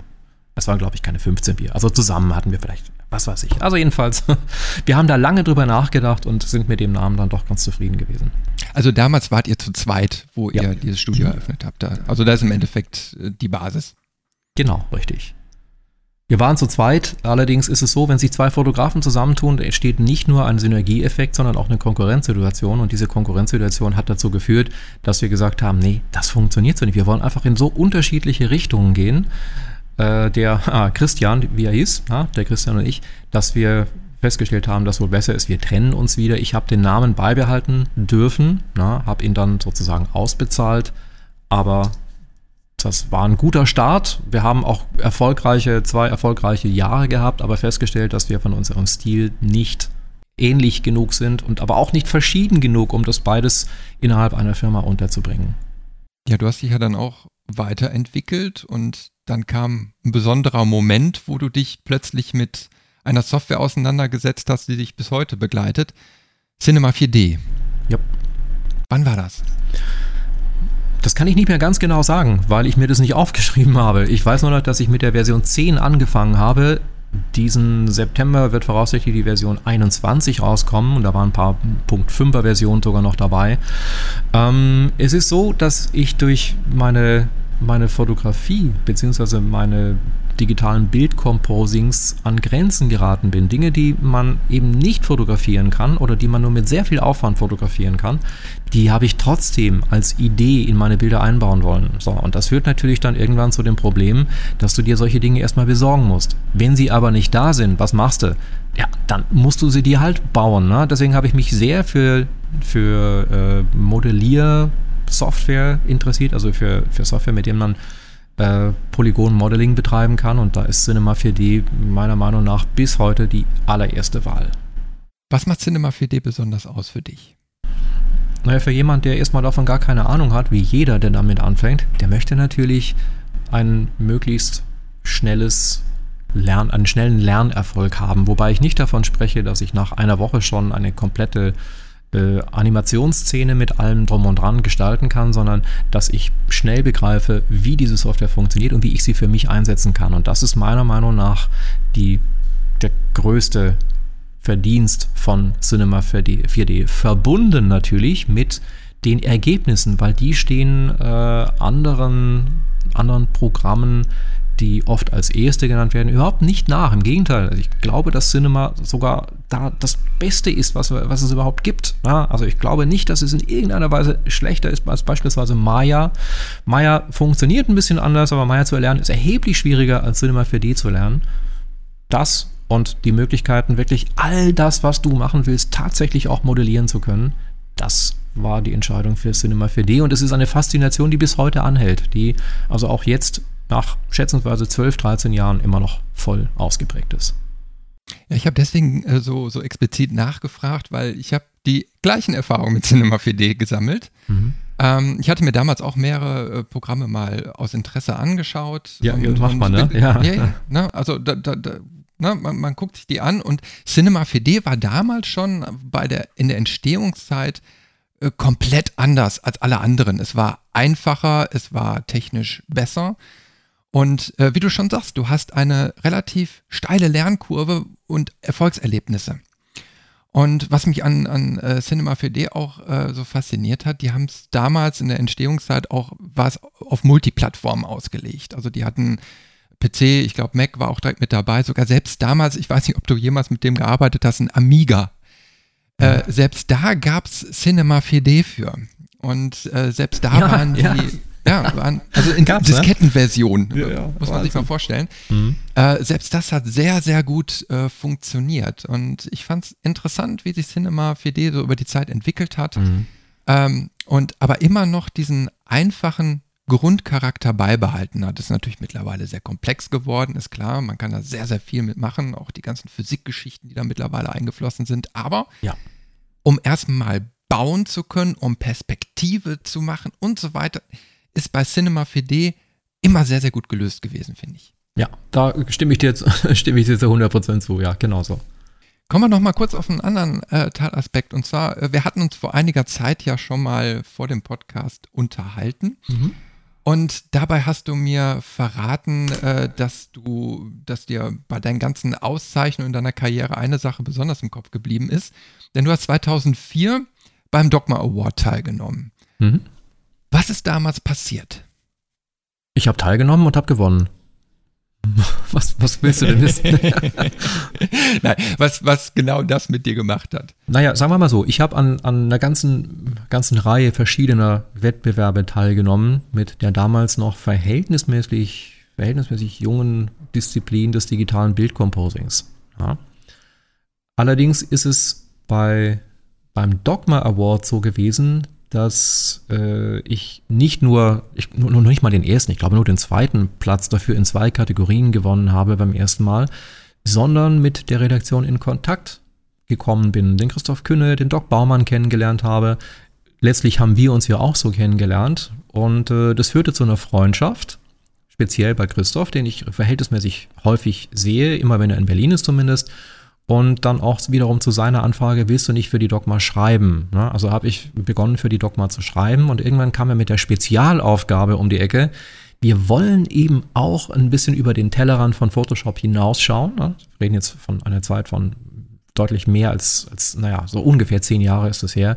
Es waren, glaube ich, keine 15 Bier. Also zusammen hatten wir vielleicht, was weiß ich. Also jedenfalls, wir haben da lange drüber nachgedacht und sind mit dem Namen dann doch ganz zufrieden gewesen.
Also damals wart ihr zu zweit, wo ja. ihr dieses Studio eröffnet habt. Also da ist im Endeffekt äh, die Basis.
Genau, richtig. Wir waren zu zweit, allerdings ist es so, wenn sich zwei Fotografen zusammentun, entsteht nicht nur ein Synergieeffekt, sondern auch eine Konkurrenzsituation. Und diese Konkurrenzsituation hat dazu geführt, dass wir gesagt haben, nee, das funktioniert so nicht. Wir wollen einfach in so unterschiedliche Richtungen gehen. Äh, der ah, Christian, wie er hieß, ja, der Christian und ich, dass wir festgestellt haben, dass wohl besser ist, wir trennen uns wieder. Ich habe den Namen beibehalten dürfen, habe ihn dann sozusagen ausbezahlt, aber das war ein guter Start. Wir haben auch erfolgreiche, zwei erfolgreiche Jahre gehabt, aber festgestellt, dass wir von unserem Stil nicht ähnlich genug sind und aber auch nicht verschieden genug, um das beides innerhalb einer Firma unterzubringen.
Ja, du hast dich ja dann auch weiterentwickelt und dann kam ein besonderer Moment, wo du dich plötzlich mit einer Software auseinandergesetzt hast, die dich bis heute begleitet. Cinema 4D.
Ja.
Wann war das?
Das kann ich nicht mehr ganz genau sagen, weil ich mir das nicht aufgeschrieben habe. Ich weiß nur noch, dass ich mit der Version 10 angefangen habe. Diesen September wird voraussichtlich die Version 21 rauskommen und da waren ein paar Punkt 5er Versionen sogar noch dabei. Ähm, es ist so, dass ich durch meine, meine Fotografie bzw. meine digitalen Bildcomposings an Grenzen geraten bin. Dinge, die man eben nicht fotografieren kann oder die man nur mit sehr viel Aufwand fotografieren kann, die habe ich trotzdem als Idee in meine Bilder einbauen wollen. So, und das führt natürlich dann irgendwann zu dem Problem, dass du dir solche Dinge erstmal besorgen musst. Wenn sie aber nicht da sind, was machst du? Ja, dann musst du sie dir halt bauen. Ne? Deswegen habe ich mich sehr für, für äh, Modelliersoftware interessiert, also für, für Software, mit dem man äh, Polygon-Modeling betreiben kann. Und da ist Cinema 4D meiner Meinung nach bis heute die allererste Wahl.
Was macht Cinema 4D besonders aus für dich?
Naja, für jemand, der erstmal davon gar keine Ahnung hat, wie jeder, der damit anfängt, der möchte natürlich ein möglichst schnelles Lern, einen schnellen Lernerfolg haben. Wobei ich nicht davon spreche, dass ich nach einer Woche schon eine komplette äh, Animationsszene mit allem drum und dran gestalten kann, sondern dass ich schnell begreife, wie diese Software funktioniert und wie ich sie für mich einsetzen kann. Und das ist meiner Meinung nach die, der größte Verdienst von Cinema 4D, 4D. Verbunden natürlich mit den Ergebnissen, weil die stehen äh, anderen, anderen Programmen die oft als erste genannt werden, überhaupt nicht nach. Im Gegenteil, also ich glaube, dass Cinema sogar da das Beste ist, was, was es überhaupt gibt. Ja, also ich glaube nicht, dass es in irgendeiner Weise schlechter ist als beispielsweise Maya. Maya funktioniert ein bisschen anders, aber Maya zu erlernen ist erheblich schwieriger als Cinema 4D zu lernen. Das und die Möglichkeiten, wirklich all das, was du machen willst, tatsächlich auch modellieren zu können, das war die Entscheidung für Cinema 4D und es ist eine Faszination, die bis heute anhält, die also auch jetzt nach schätzungsweise 12, 13 Jahren immer noch voll ausgeprägt ist.
Ja, ich habe deswegen äh, so, so explizit nachgefragt, weil ich habe die gleichen Erfahrungen mit Cinema 4D gesammelt. Mhm. Ähm, ich hatte mir damals auch mehrere äh, Programme mal aus Interesse angeschaut.
Ja,
und,
macht man, ne?
Ja. ja, ja ne? Also da, da, da ne? man, man, guckt sich die an und Cinema 4D war damals schon bei der, in der Entstehungszeit äh, komplett anders als alle anderen. Es war einfacher, es war technisch besser. Und äh, wie du schon sagst, du hast eine relativ steile Lernkurve und Erfolgserlebnisse. Und was mich an, an äh, Cinema 4D auch äh, so fasziniert hat, die haben es damals in der Entstehungszeit auch, war es auf Multiplattformen ausgelegt. Also die hatten PC, ich glaube Mac war auch direkt mit dabei, sogar selbst damals, ich weiß nicht, ob du jemals mit dem gearbeitet hast, ein Amiga. Äh, selbst da gab es Cinema 4D für. Und äh, selbst da ja, waren die, ja. Ja waren, also in Gab's, ne? Diskettenversion, ja, ja, muss man sich mal vorstellen. Mhm. Äh, selbst das hat sehr, sehr gut äh, funktioniert. Und ich fand es interessant, wie sich Cinema 4D so über die Zeit entwickelt hat. Mhm. Ähm, und aber immer noch diesen einfachen Grundcharakter beibehalten hat. Das ist natürlich mittlerweile sehr komplex geworden, ist klar. Man kann da sehr, sehr viel mitmachen, auch die ganzen Physikgeschichten, die da mittlerweile eingeflossen sind. Aber ja. um erstmal bauen zu können, um Perspektive zu machen und so weiter, ist bei Cinema 4D immer sehr, sehr gut gelöst gewesen, finde ich.
Ja, da stimme ich dir jetzt, stimme ich dir zu 100% zu, ja, genau so.
Kommen wir noch mal kurz auf einen anderen äh, Teilaspekt. Und zwar, äh, wir hatten uns vor einiger Zeit ja schon mal vor dem Podcast unterhalten. Mhm. Und dabei hast du mir verraten, äh, dass du, dass dir bei deinen ganzen Auszeichnungen in deiner Karriere eine Sache besonders im Kopf geblieben ist. Denn du hast 2004 beim Dogma Award teilgenommen. Mhm. Was ist damals passiert?
Ich habe teilgenommen und habe gewonnen. Was, was willst du denn wissen?
Nein, was, was genau das mit dir gemacht hat.
Naja, sagen wir mal so, ich habe an, an einer ganzen, ganzen Reihe verschiedener Wettbewerbe teilgenommen mit der damals noch verhältnismäßig, verhältnismäßig jungen Disziplin des digitalen Bildcomposings. Ja. Allerdings ist es bei, beim Dogma Award so gewesen, dass äh, ich nicht nur, ich, nur, nur nicht mal den ersten, ich glaube nur den zweiten Platz dafür in zwei Kategorien gewonnen habe beim ersten Mal, sondern mit der Redaktion in Kontakt gekommen bin, den Christoph Künne, den Doc Baumann kennengelernt habe. Letztlich haben wir uns ja auch so kennengelernt und äh, das führte zu einer Freundschaft, speziell bei Christoph, den ich verhältnismäßig häufig sehe, immer wenn er in Berlin ist zumindest und dann auch wiederum zu seiner Anfrage, willst du nicht für die Dogma schreiben? Ne? Also habe ich begonnen für die Dogma zu schreiben und irgendwann kam er mit der Spezialaufgabe um die Ecke. Wir wollen eben auch ein bisschen über den Tellerrand von Photoshop hinausschauen. Ne? Wir reden jetzt von einer Zeit von deutlich mehr als, als, naja, so ungefähr zehn Jahre ist es her.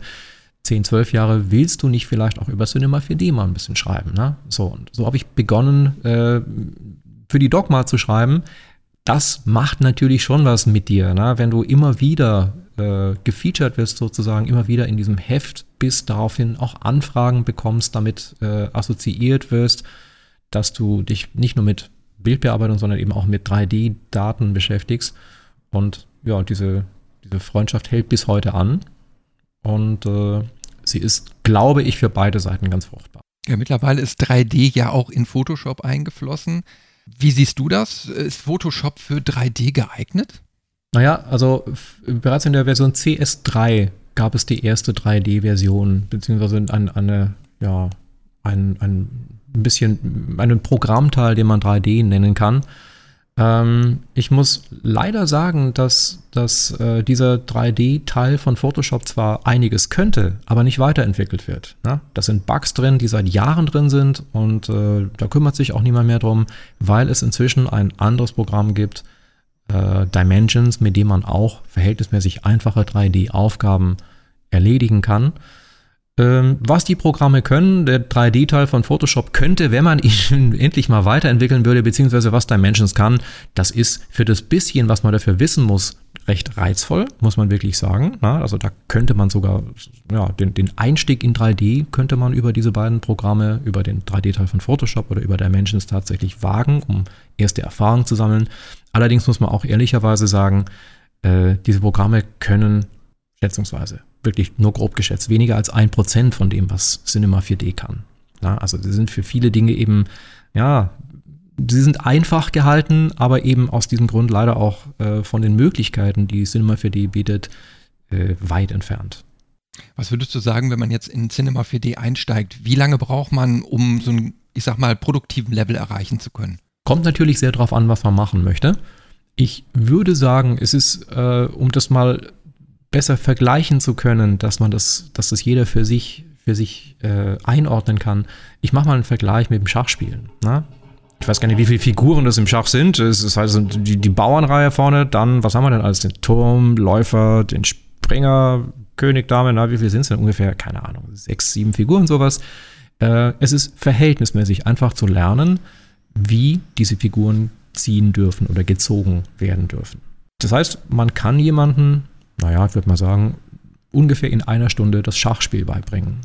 Zehn, zwölf Jahre willst du nicht vielleicht auch über Cinema 4D mal ein bisschen schreiben. Ne? So, und so habe ich begonnen, äh, für die Dogma zu schreiben das macht natürlich schon was mit dir, ne? wenn du immer wieder äh, gefeatured wirst, sozusagen, immer wieder in diesem Heft bist, daraufhin auch Anfragen bekommst, damit äh, assoziiert wirst, dass du dich nicht nur mit Bildbearbeitung, sondern eben auch mit 3D-Daten beschäftigst. Und ja, diese, diese Freundschaft hält bis heute an. Und äh, sie ist, glaube ich, für beide Seiten ganz fruchtbar.
Ja, mittlerweile ist 3D ja auch in Photoshop eingeflossen. Wie siehst du das? Ist Photoshop für 3D geeignet?
Naja, also bereits in der Version CS3 gab es die erste 3D-Version, beziehungsweise eine, eine, ja, ein, ein bisschen einen Programmteil, den man 3D nennen kann. Ähm, ich muss leider sagen, dass, dass äh, dieser 3D-Teil von Photoshop zwar einiges könnte, aber nicht weiterentwickelt wird. Ne? Das sind Bugs drin, die seit Jahren drin sind und äh, da kümmert sich auch niemand mehr drum, weil es inzwischen ein anderes Programm gibt, äh, Dimensions, mit dem man auch verhältnismäßig einfache 3D-Aufgaben erledigen kann. Ähm, was die Programme können, der 3D-Teil von Photoshop könnte, wenn man ihn endlich mal weiterentwickeln würde, beziehungsweise was Dimensions kann, das ist für das bisschen, was man dafür wissen muss, recht reizvoll, muss man wirklich sagen. also da könnte man sogar, ja, den, den Einstieg in 3D könnte man über diese beiden Programme, über den 3D-Teil von Photoshop oder über Dimensions tatsächlich wagen, um erste Erfahrungen zu sammeln. Allerdings muss man auch ehrlicherweise sagen, äh, diese Programme können schätzungsweise wirklich nur grob geschätzt, weniger als ein Prozent von dem, was Cinema 4D kann. Ja, also sie sind für viele Dinge eben, ja, sie sind einfach gehalten, aber eben aus diesem Grund leider auch äh, von den Möglichkeiten, die Cinema 4D bietet, äh, weit entfernt.
Was würdest du sagen, wenn man jetzt in Cinema 4D einsteigt? Wie lange braucht man, um so einen, ich sag mal, produktiven Level erreichen zu können?
Kommt natürlich sehr darauf an, was man machen möchte. Ich würde sagen, es ist, äh, um das mal besser vergleichen zu können, dass man das, dass das jeder für sich, für sich äh, einordnen kann. Ich mache mal einen Vergleich mit dem Schachspielen. Ne? Ich weiß gar nicht, wie viele Figuren das im Schach sind. Es ist halt die, die Bauernreihe vorne, dann, was haben wir denn alles? Den Turm, Läufer, den Springer. König, Dame, na, wie viel sind es denn ungefähr? Keine Ahnung, sechs, sieben Figuren, sowas. Äh, es ist verhältnismäßig einfach zu lernen, wie diese Figuren ziehen dürfen oder gezogen werden dürfen. Das heißt, man kann jemanden, naja, ich würde mal sagen, ungefähr in einer Stunde das Schachspiel beibringen.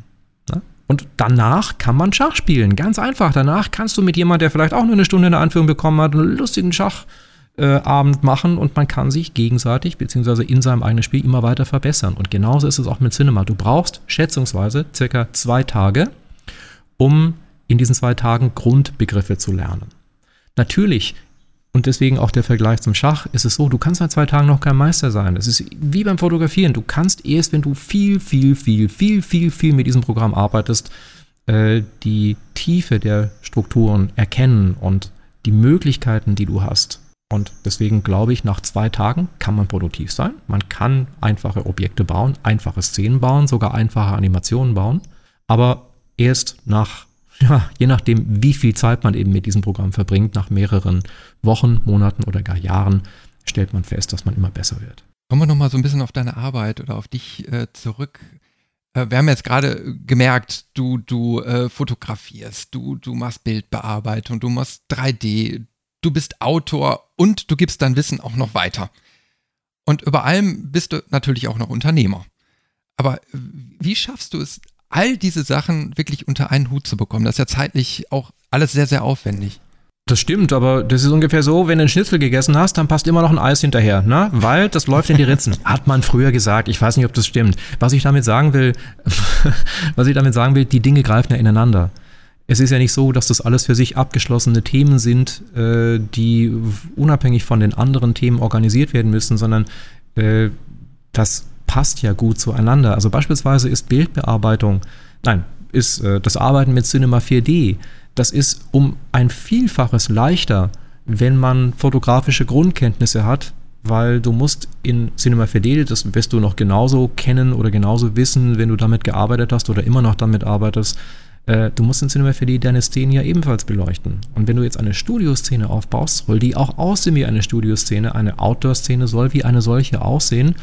Ne? Und danach kann man Schach spielen. Ganz einfach. Danach kannst du mit jemandem, der vielleicht auch nur eine Stunde in der Anführung bekommen hat, einen lustigen Schachabend machen und man kann sich gegenseitig bzw. in seinem eigenen Spiel immer weiter verbessern. Und genauso ist es auch mit Cinema. Du brauchst schätzungsweise circa zwei Tage, um in diesen zwei Tagen Grundbegriffe zu lernen. Natürlich und deswegen auch der Vergleich zum Schach ist es so, du kannst nach zwei Tagen noch kein Meister sein. Das ist wie beim Fotografieren. Du kannst erst, wenn du viel, viel, viel, viel, viel, viel mit diesem Programm arbeitest, äh, die Tiefe der Strukturen erkennen und die Möglichkeiten, die du hast. Und deswegen glaube ich, nach zwei Tagen kann man produktiv sein. Man kann einfache Objekte bauen, einfache Szenen bauen, sogar einfache Animationen bauen. Aber erst nach ja, je nachdem, wie viel Zeit man eben mit diesem Programm verbringt, nach mehreren Wochen, Monaten oder gar Jahren, stellt man fest, dass man immer besser wird.
Kommen wir nochmal so ein bisschen auf deine Arbeit oder auf dich äh, zurück. Äh, wir haben jetzt gerade gemerkt, du, du äh, fotografierst, du, du machst Bildbearbeitung, du machst 3D, du bist Autor und du gibst dein Wissen auch noch weiter. Und über allem bist du natürlich auch noch Unternehmer. Aber wie schaffst du es, all diese Sachen wirklich unter einen Hut zu bekommen. Das ist ja zeitlich auch alles sehr, sehr aufwendig.
Das stimmt, aber das ist ungefähr so, wenn du einen Schnitzel gegessen hast, dann passt immer noch ein Eis hinterher, ne? Weil das läuft in die Ritzen. Hat man früher gesagt. Ich weiß nicht, ob das stimmt. Was ich damit sagen will, was ich damit sagen will, die Dinge greifen ja ineinander. Es ist ja nicht so, dass das alles für sich abgeschlossene Themen sind, äh, die unabhängig von den anderen Themen organisiert werden müssen, sondern äh, das passt ja gut zueinander. Also beispielsweise ist Bildbearbeitung, nein, ist äh, das Arbeiten mit Cinema 4D, das ist um ein Vielfaches leichter, wenn man fotografische Grundkenntnisse hat, weil du musst in Cinema 4D, das wirst du noch genauso kennen oder genauso wissen, wenn du damit gearbeitet hast oder immer noch damit arbeitest, äh, du musst in Cinema 4D deine Szenen ja ebenfalls beleuchten. Und wenn du jetzt eine Studioszene aufbaust, soll die auch aussehen wie eine Studioszene, eine Outdoor-Szene soll wie eine solche aussehen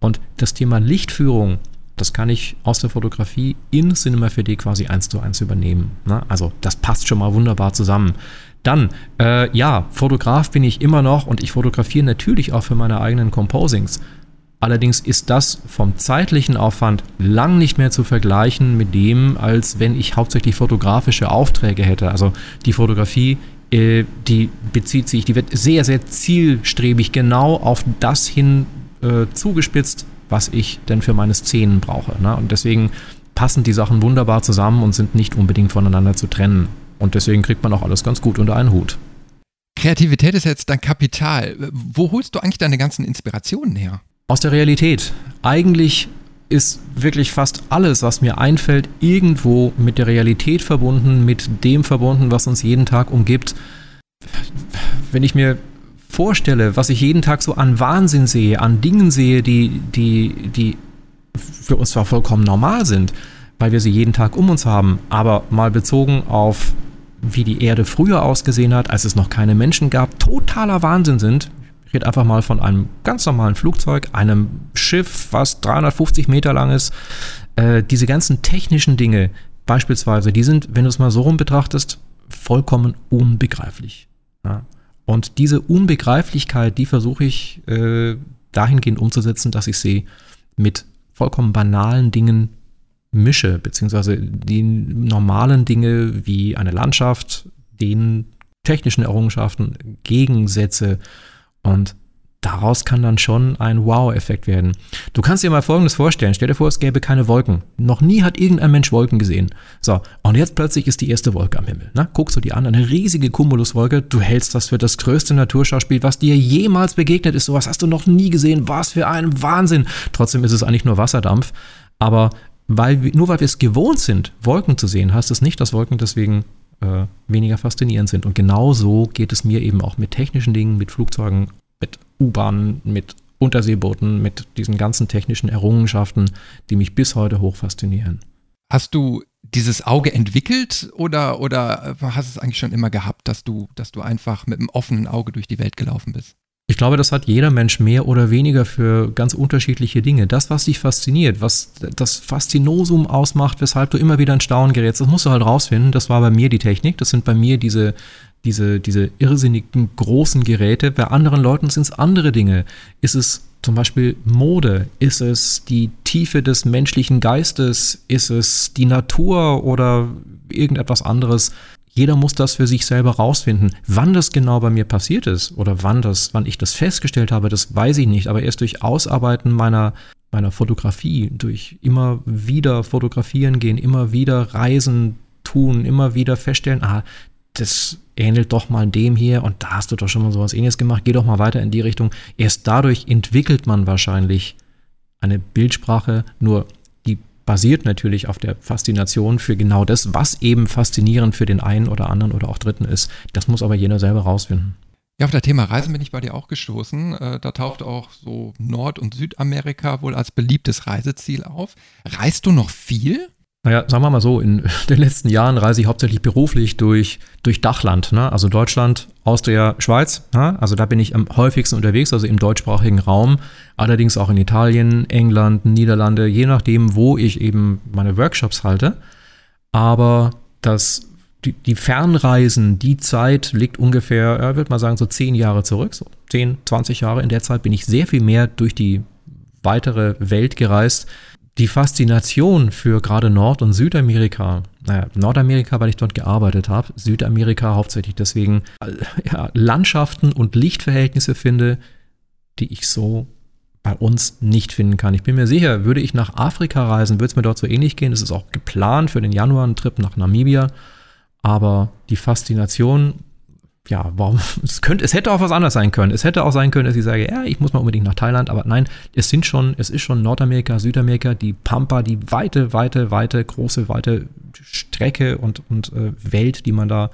und das Thema Lichtführung, das kann ich aus der Fotografie in Cinema 4D quasi eins zu eins übernehmen. Ne? Also das passt schon mal wunderbar zusammen. Dann, äh, ja, Fotograf bin ich immer noch und ich fotografiere natürlich auch für meine eigenen Composings. Allerdings ist das vom zeitlichen Aufwand lang nicht mehr zu vergleichen mit dem, als wenn ich hauptsächlich fotografische Aufträge hätte. Also die Fotografie, äh, die bezieht sich, die wird sehr, sehr zielstrebig genau auf das hin äh, zugespitzt, was ich denn für meine Szenen brauche. Ne? Und deswegen passen die Sachen wunderbar zusammen und sind nicht unbedingt voneinander zu trennen. Und deswegen kriegt man auch alles ganz gut unter einen Hut.
Kreativität ist jetzt dein Kapital. Wo holst du eigentlich deine ganzen Inspirationen her?
Aus der Realität. Eigentlich ist wirklich fast alles, was mir einfällt, irgendwo mit der Realität verbunden, mit dem verbunden, was uns jeden Tag umgibt. Wenn ich mir vorstelle, was ich jeden Tag so an Wahnsinn sehe, an Dingen sehe, die, die, die für uns zwar vollkommen normal sind, weil wir sie jeden Tag um uns haben, aber mal bezogen auf wie die Erde früher ausgesehen hat, als es noch keine Menschen gab, totaler Wahnsinn sind. Ich rede einfach mal von einem ganz normalen Flugzeug, einem Schiff, was 350 Meter lang ist. Äh, diese ganzen technischen Dinge beispielsweise, die sind, wenn du es mal so rum betrachtest, vollkommen unbegreiflich. Ja. Und diese Unbegreiflichkeit, die versuche ich äh, dahingehend umzusetzen, dass ich sie mit vollkommen banalen Dingen mische, beziehungsweise die normalen Dinge wie eine Landschaft, den technischen Errungenschaften gegensetze und daraus kann dann schon ein Wow-Effekt werden. Du kannst dir mal Folgendes vorstellen. Stell dir vor, es gäbe keine Wolken. Noch nie hat irgendein Mensch Wolken gesehen. So, und jetzt plötzlich ist die erste Wolke am Himmel. Na, guckst du die an, eine riesige Cumuluswolke. Du hältst das für das größte Naturschauspiel, was dir jemals begegnet ist. Sowas hast du noch nie gesehen. Was für ein Wahnsinn. Trotzdem ist es eigentlich nur Wasserdampf. Aber weil, nur weil wir es gewohnt sind, Wolken zu sehen, heißt es nicht, dass Wolken deswegen äh, weniger faszinierend sind. Und genau so geht es mir eben auch mit technischen Dingen, mit Flugzeugen U-Bahnen, mit Unterseebooten, mit diesen ganzen technischen Errungenschaften, die mich bis heute hoch faszinieren.
Hast du dieses Auge entwickelt oder, oder hast es eigentlich schon immer gehabt, dass du, dass du einfach mit einem offenen Auge durch die Welt gelaufen bist?
Ich glaube, das hat jeder Mensch mehr oder weniger für ganz unterschiedliche Dinge. Das, was dich fasziniert, was das Faszinosum ausmacht, weshalb du immer wieder in Staunen gerätst, das musst du halt rausfinden. Das war bei mir die Technik. Das sind bei mir diese, diese, diese irrsinnigen großen Geräte. Bei anderen Leuten sind es andere Dinge. Ist es zum Beispiel Mode? Ist es die Tiefe des menschlichen Geistes? Ist es die Natur oder irgendetwas anderes? Jeder muss das für sich selber rausfinden. Wann das genau bei mir passiert ist oder wann, das, wann ich das festgestellt habe, das weiß ich nicht. Aber erst durch Ausarbeiten meiner, meiner Fotografie, durch immer wieder fotografieren gehen, immer wieder Reisen tun, immer wieder feststellen, ah, das ähnelt doch mal dem hier und da hast du doch schon mal sowas ähnliches gemacht, geh doch mal weiter in die Richtung. Erst dadurch entwickelt man wahrscheinlich eine Bildsprache, nur basiert natürlich auf der Faszination für genau das, was eben faszinierend für den einen oder anderen oder auch Dritten ist. Das muss aber jeder selber rausfinden.
Ja, auf das Thema Reisen bin ich bei dir auch gestoßen. Äh, da taucht auch so Nord- und Südamerika wohl als beliebtes Reiseziel auf. Reist du noch viel?
Naja, sagen wir mal so, in den letzten Jahren reise ich hauptsächlich beruflich durch, durch Dachland, ne? also Deutschland, Austria, Schweiz. Ne? Also da bin ich am häufigsten unterwegs, also im deutschsprachigen Raum. Allerdings auch in Italien, England, Niederlande, je nachdem, wo ich eben meine Workshops halte. Aber das, die, die Fernreisen, die Zeit liegt ungefähr, ja, würde man sagen, so zehn Jahre zurück, so 10, 20 Jahre. In der Zeit bin ich sehr viel mehr durch die weitere Welt gereist die Faszination für gerade Nord- und Südamerika, naja, Nordamerika, weil ich dort gearbeitet habe, Südamerika hauptsächlich deswegen äh, ja, Landschaften und Lichtverhältnisse finde, die ich so bei uns nicht finden kann. Ich bin mir sicher, würde ich nach Afrika reisen, würde es mir dort so ähnlich gehen. Es ist auch geplant für den Januar ein Trip nach Namibia. Aber die Faszination ja, warum, es könnte, es hätte auch was anderes sein können. Es hätte auch sein können, dass ich sage, ja, ich muss mal unbedingt nach Thailand, aber nein, es sind schon, es ist schon Nordamerika, Südamerika, die Pampa, die weite, weite, weite, große, weite Strecke und, und äh, Welt, die man da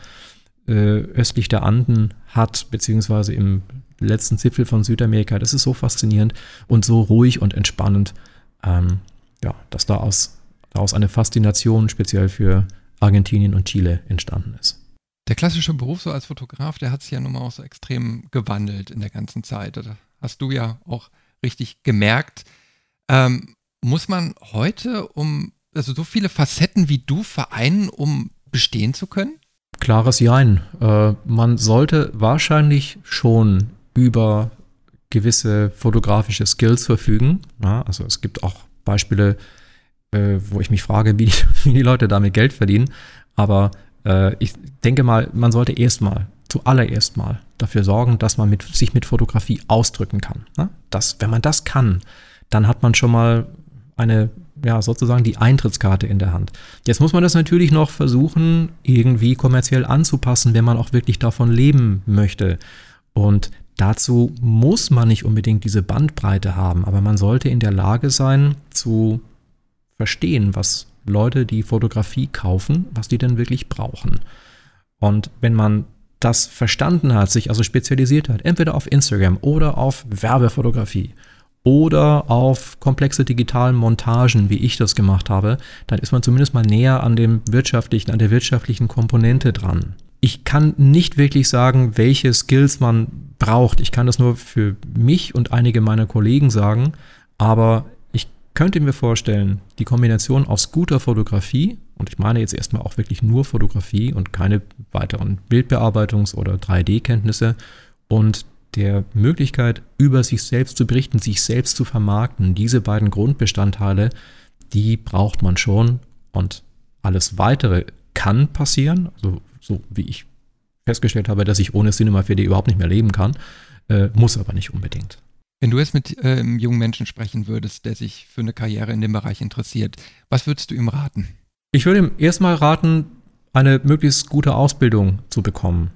äh, östlich der Anden hat, beziehungsweise im letzten Zipfel von Südamerika. Das ist so faszinierend und so ruhig und entspannend, ähm, ja, dass daraus, daraus eine Faszination speziell für Argentinien und Chile entstanden ist.
Der klassische Beruf so als Fotograf, der hat sich ja nun mal auch so extrem gewandelt in der ganzen Zeit. Das hast du ja auch richtig gemerkt. Ähm, muss man heute, um also so viele Facetten wie du vereinen, um bestehen zu können?
Klares Jein. Äh, man sollte wahrscheinlich schon über gewisse fotografische Skills verfügen. Ja, also es gibt auch Beispiele, äh, wo ich mich frage, wie die, wie die Leute damit Geld verdienen. Aber äh, ich denke mal, man sollte erstmal, zuallererst mal dafür sorgen, dass man mit, sich mit Fotografie ausdrücken kann. Ne? Das, wenn man das kann, dann hat man schon mal eine, ja, sozusagen die Eintrittskarte in der Hand. Jetzt muss man das natürlich noch versuchen, irgendwie kommerziell anzupassen, wenn man auch wirklich davon leben möchte. Und dazu muss man nicht unbedingt diese Bandbreite haben, aber man sollte in der Lage sein zu verstehen, was Leute, die Fotografie kaufen, was die denn wirklich brauchen. Und wenn man das verstanden hat, sich also spezialisiert hat, entweder auf Instagram oder auf Werbefotografie oder auf komplexe digitalen Montagen, wie ich das gemacht habe, dann ist man zumindest mal näher an dem wirtschaftlichen, an der wirtschaftlichen Komponente dran. Ich kann nicht wirklich sagen, welche Skills man braucht. Ich kann das nur für mich und einige meiner Kollegen sagen, aber könnte mir vorstellen, die Kombination aus guter Fotografie, und ich meine jetzt erstmal auch wirklich nur Fotografie und keine weiteren Bildbearbeitungs- oder 3D-Kenntnisse und der Möglichkeit, über sich selbst zu berichten, sich selbst zu vermarkten, diese beiden Grundbestandteile, die braucht man schon und alles weitere kann passieren, also so wie ich festgestellt habe, dass ich ohne Cinema 4D überhaupt nicht mehr leben kann, äh, muss aber nicht unbedingt.
Wenn du jetzt mit äh, einem jungen Menschen sprechen würdest, der sich für eine Karriere in dem Bereich interessiert, was würdest du ihm raten?
Ich würde ihm erstmal raten, eine möglichst gute Ausbildung zu bekommen.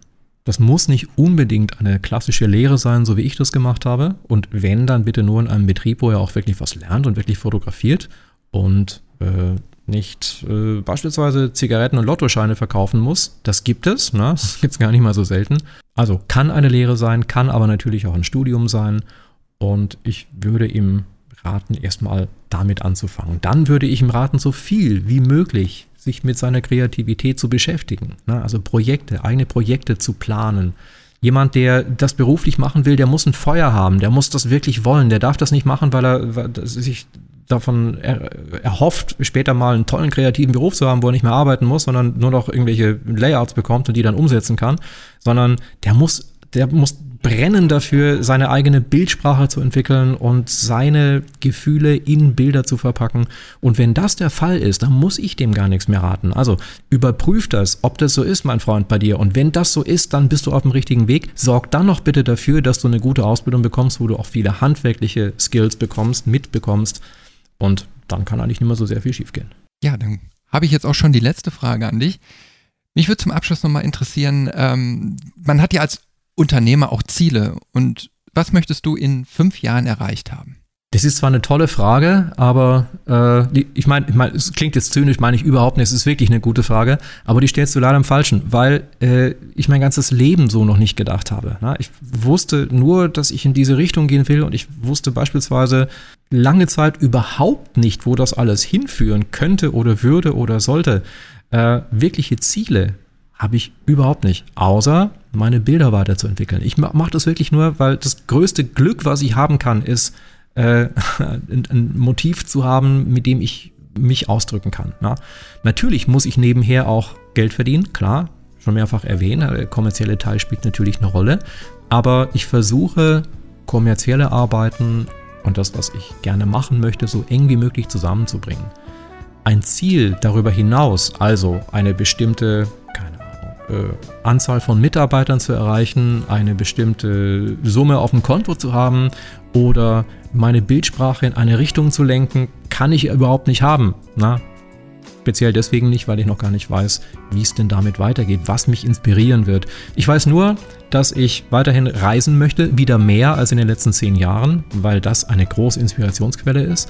Das muss nicht unbedingt eine klassische Lehre sein, so wie ich das gemacht habe. Und wenn, dann bitte nur in einem Betrieb, wo er auch wirklich was lernt und wirklich fotografiert und äh, nicht äh, beispielsweise Zigaretten und Lottoscheine verkaufen muss. Das gibt es, ne? das gibt es gar nicht mal so selten. Also kann eine Lehre sein, kann aber natürlich auch ein Studium sein. Und ich würde ihm raten, erstmal damit anzufangen. Dann würde ich ihm raten, so viel wie möglich sich mit seiner Kreativität zu beschäftigen. Also Projekte, eigene Projekte zu planen, Jemand, der das beruflich machen will, der muss ein Feuer haben, der muss das wirklich wollen, der darf das nicht machen, weil er weil sich davon er, erhofft, später mal einen tollen kreativen Beruf zu haben, wo er nicht mehr arbeiten muss, sondern nur noch irgendwelche Layouts bekommt und die dann umsetzen kann, sondern der muss, der muss brennen dafür, seine eigene Bildsprache zu entwickeln und seine Gefühle in Bilder zu verpacken. Und wenn das der Fall ist, dann muss ich dem gar nichts mehr raten. Also überprüf das, ob das so ist, mein Freund, bei dir. Und wenn das so ist, dann bist du auf dem richtigen Weg. Sorg dann noch bitte dafür, dass du eine gute Ausbildung bekommst, wo du auch viele handwerkliche Skills bekommst, mitbekommst und dann kann eigentlich nicht mehr so sehr viel schiefgehen.
Ja, dann habe ich jetzt auch schon die letzte Frage an dich. Mich würde zum Abschluss nochmal interessieren, ähm, man hat ja als Unternehmer auch Ziele und was möchtest du in fünf Jahren erreicht haben?
Das ist zwar eine tolle Frage, aber äh, ich meine, ich mein, es klingt jetzt zynisch, meine ich überhaupt nicht. Es ist wirklich eine gute Frage, aber die stellst du leider im Falschen, weil äh, ich mein ganzes Leben so noch nicht gedacht habe. Ne? Ich wusste nur, dass ich in diese Richtung gehen will und ich wusste beispielsweise lange Zeit überhaupt nicht, wo das alles hinführen könnte oder würde oder sollte. Äh, wirkliche Ziele habe ich überhaupt nicht, außer meine Bilder weiterzuentwickeln. Ich mache das wirklich nur, weil das größte Glück, was ich haben kann, ist, äh, ein, ein, Motiv zu haben, mit dem ich mich ausdrücken kann. Na? Natürlich muss ich nebenher auch Geld verdienen, klar, schon mehrfach erwähnt, der kommerzielle Teil spielt natürlich eine Rolle, aber ich versuche kommerzielle Arbeiten und das, was ich gerne machen möchte, so eng wie möglich zusammenzubringen. Ein Ziel darüber hinaus, also eine bestimmte äh, Anzahl von Mitarbeitern zu erreichen, eine bestimmte Summe auf dem Konto zu haben oder meine Bildsprache in eine Richtung zu lenken, kann ich überhaupt nicht haben. Na? Speziell deswegen nicht, weil ich noch gar nicht weiß, wie es denn damit weitergeht, was mich inspirieren wird. Ich weiß nur, dass ich weiterhin reisen möchte, wieder mehr als in den letzten zehn Jahren, weil das eine große Inspirationsquelle ist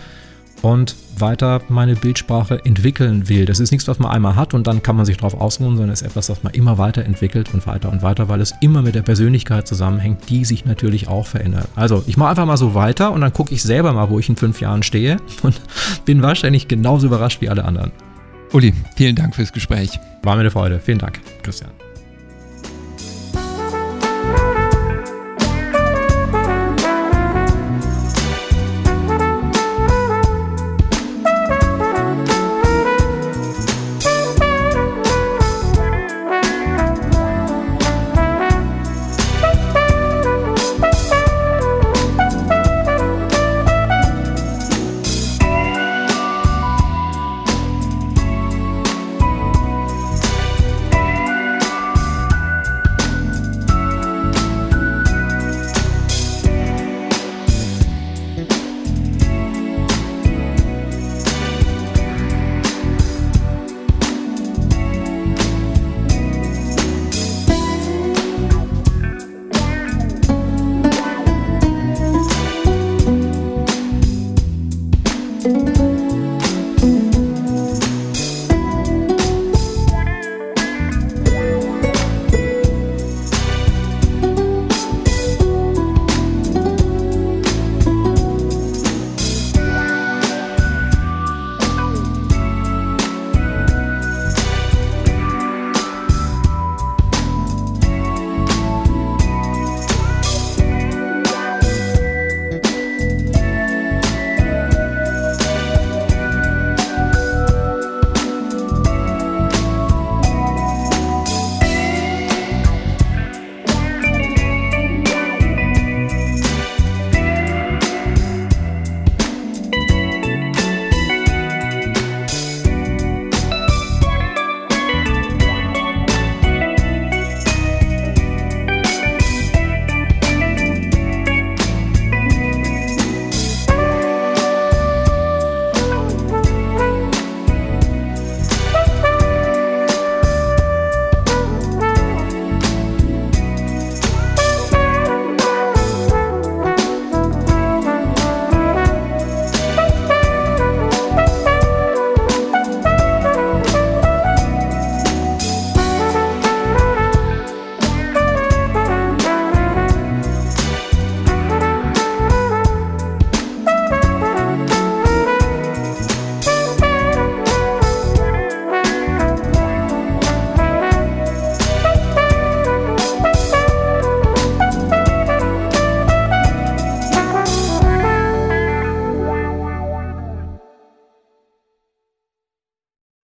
und weiter meine Bildsprache entwickeln will. Das ist nichts, was man einmal hat und dann kann man sich darauf ausruhen, sondern es ist etwas, was man immer weiter entwickelt und weiter und weiter, weil es immer mit der Persönlichkeit zusammenhängt, die sich natürlich auch verändert. Also ich mache einfach mal so weiter und dann gucke ich selber mal, wo ich in fünf Jahren stehe und bin wahrscheinlich genauso überrascht wie alle anderen.
Uli, vielen Dank fürs Gespräch.
War mir eine Freude. Vielen Dank, Christian.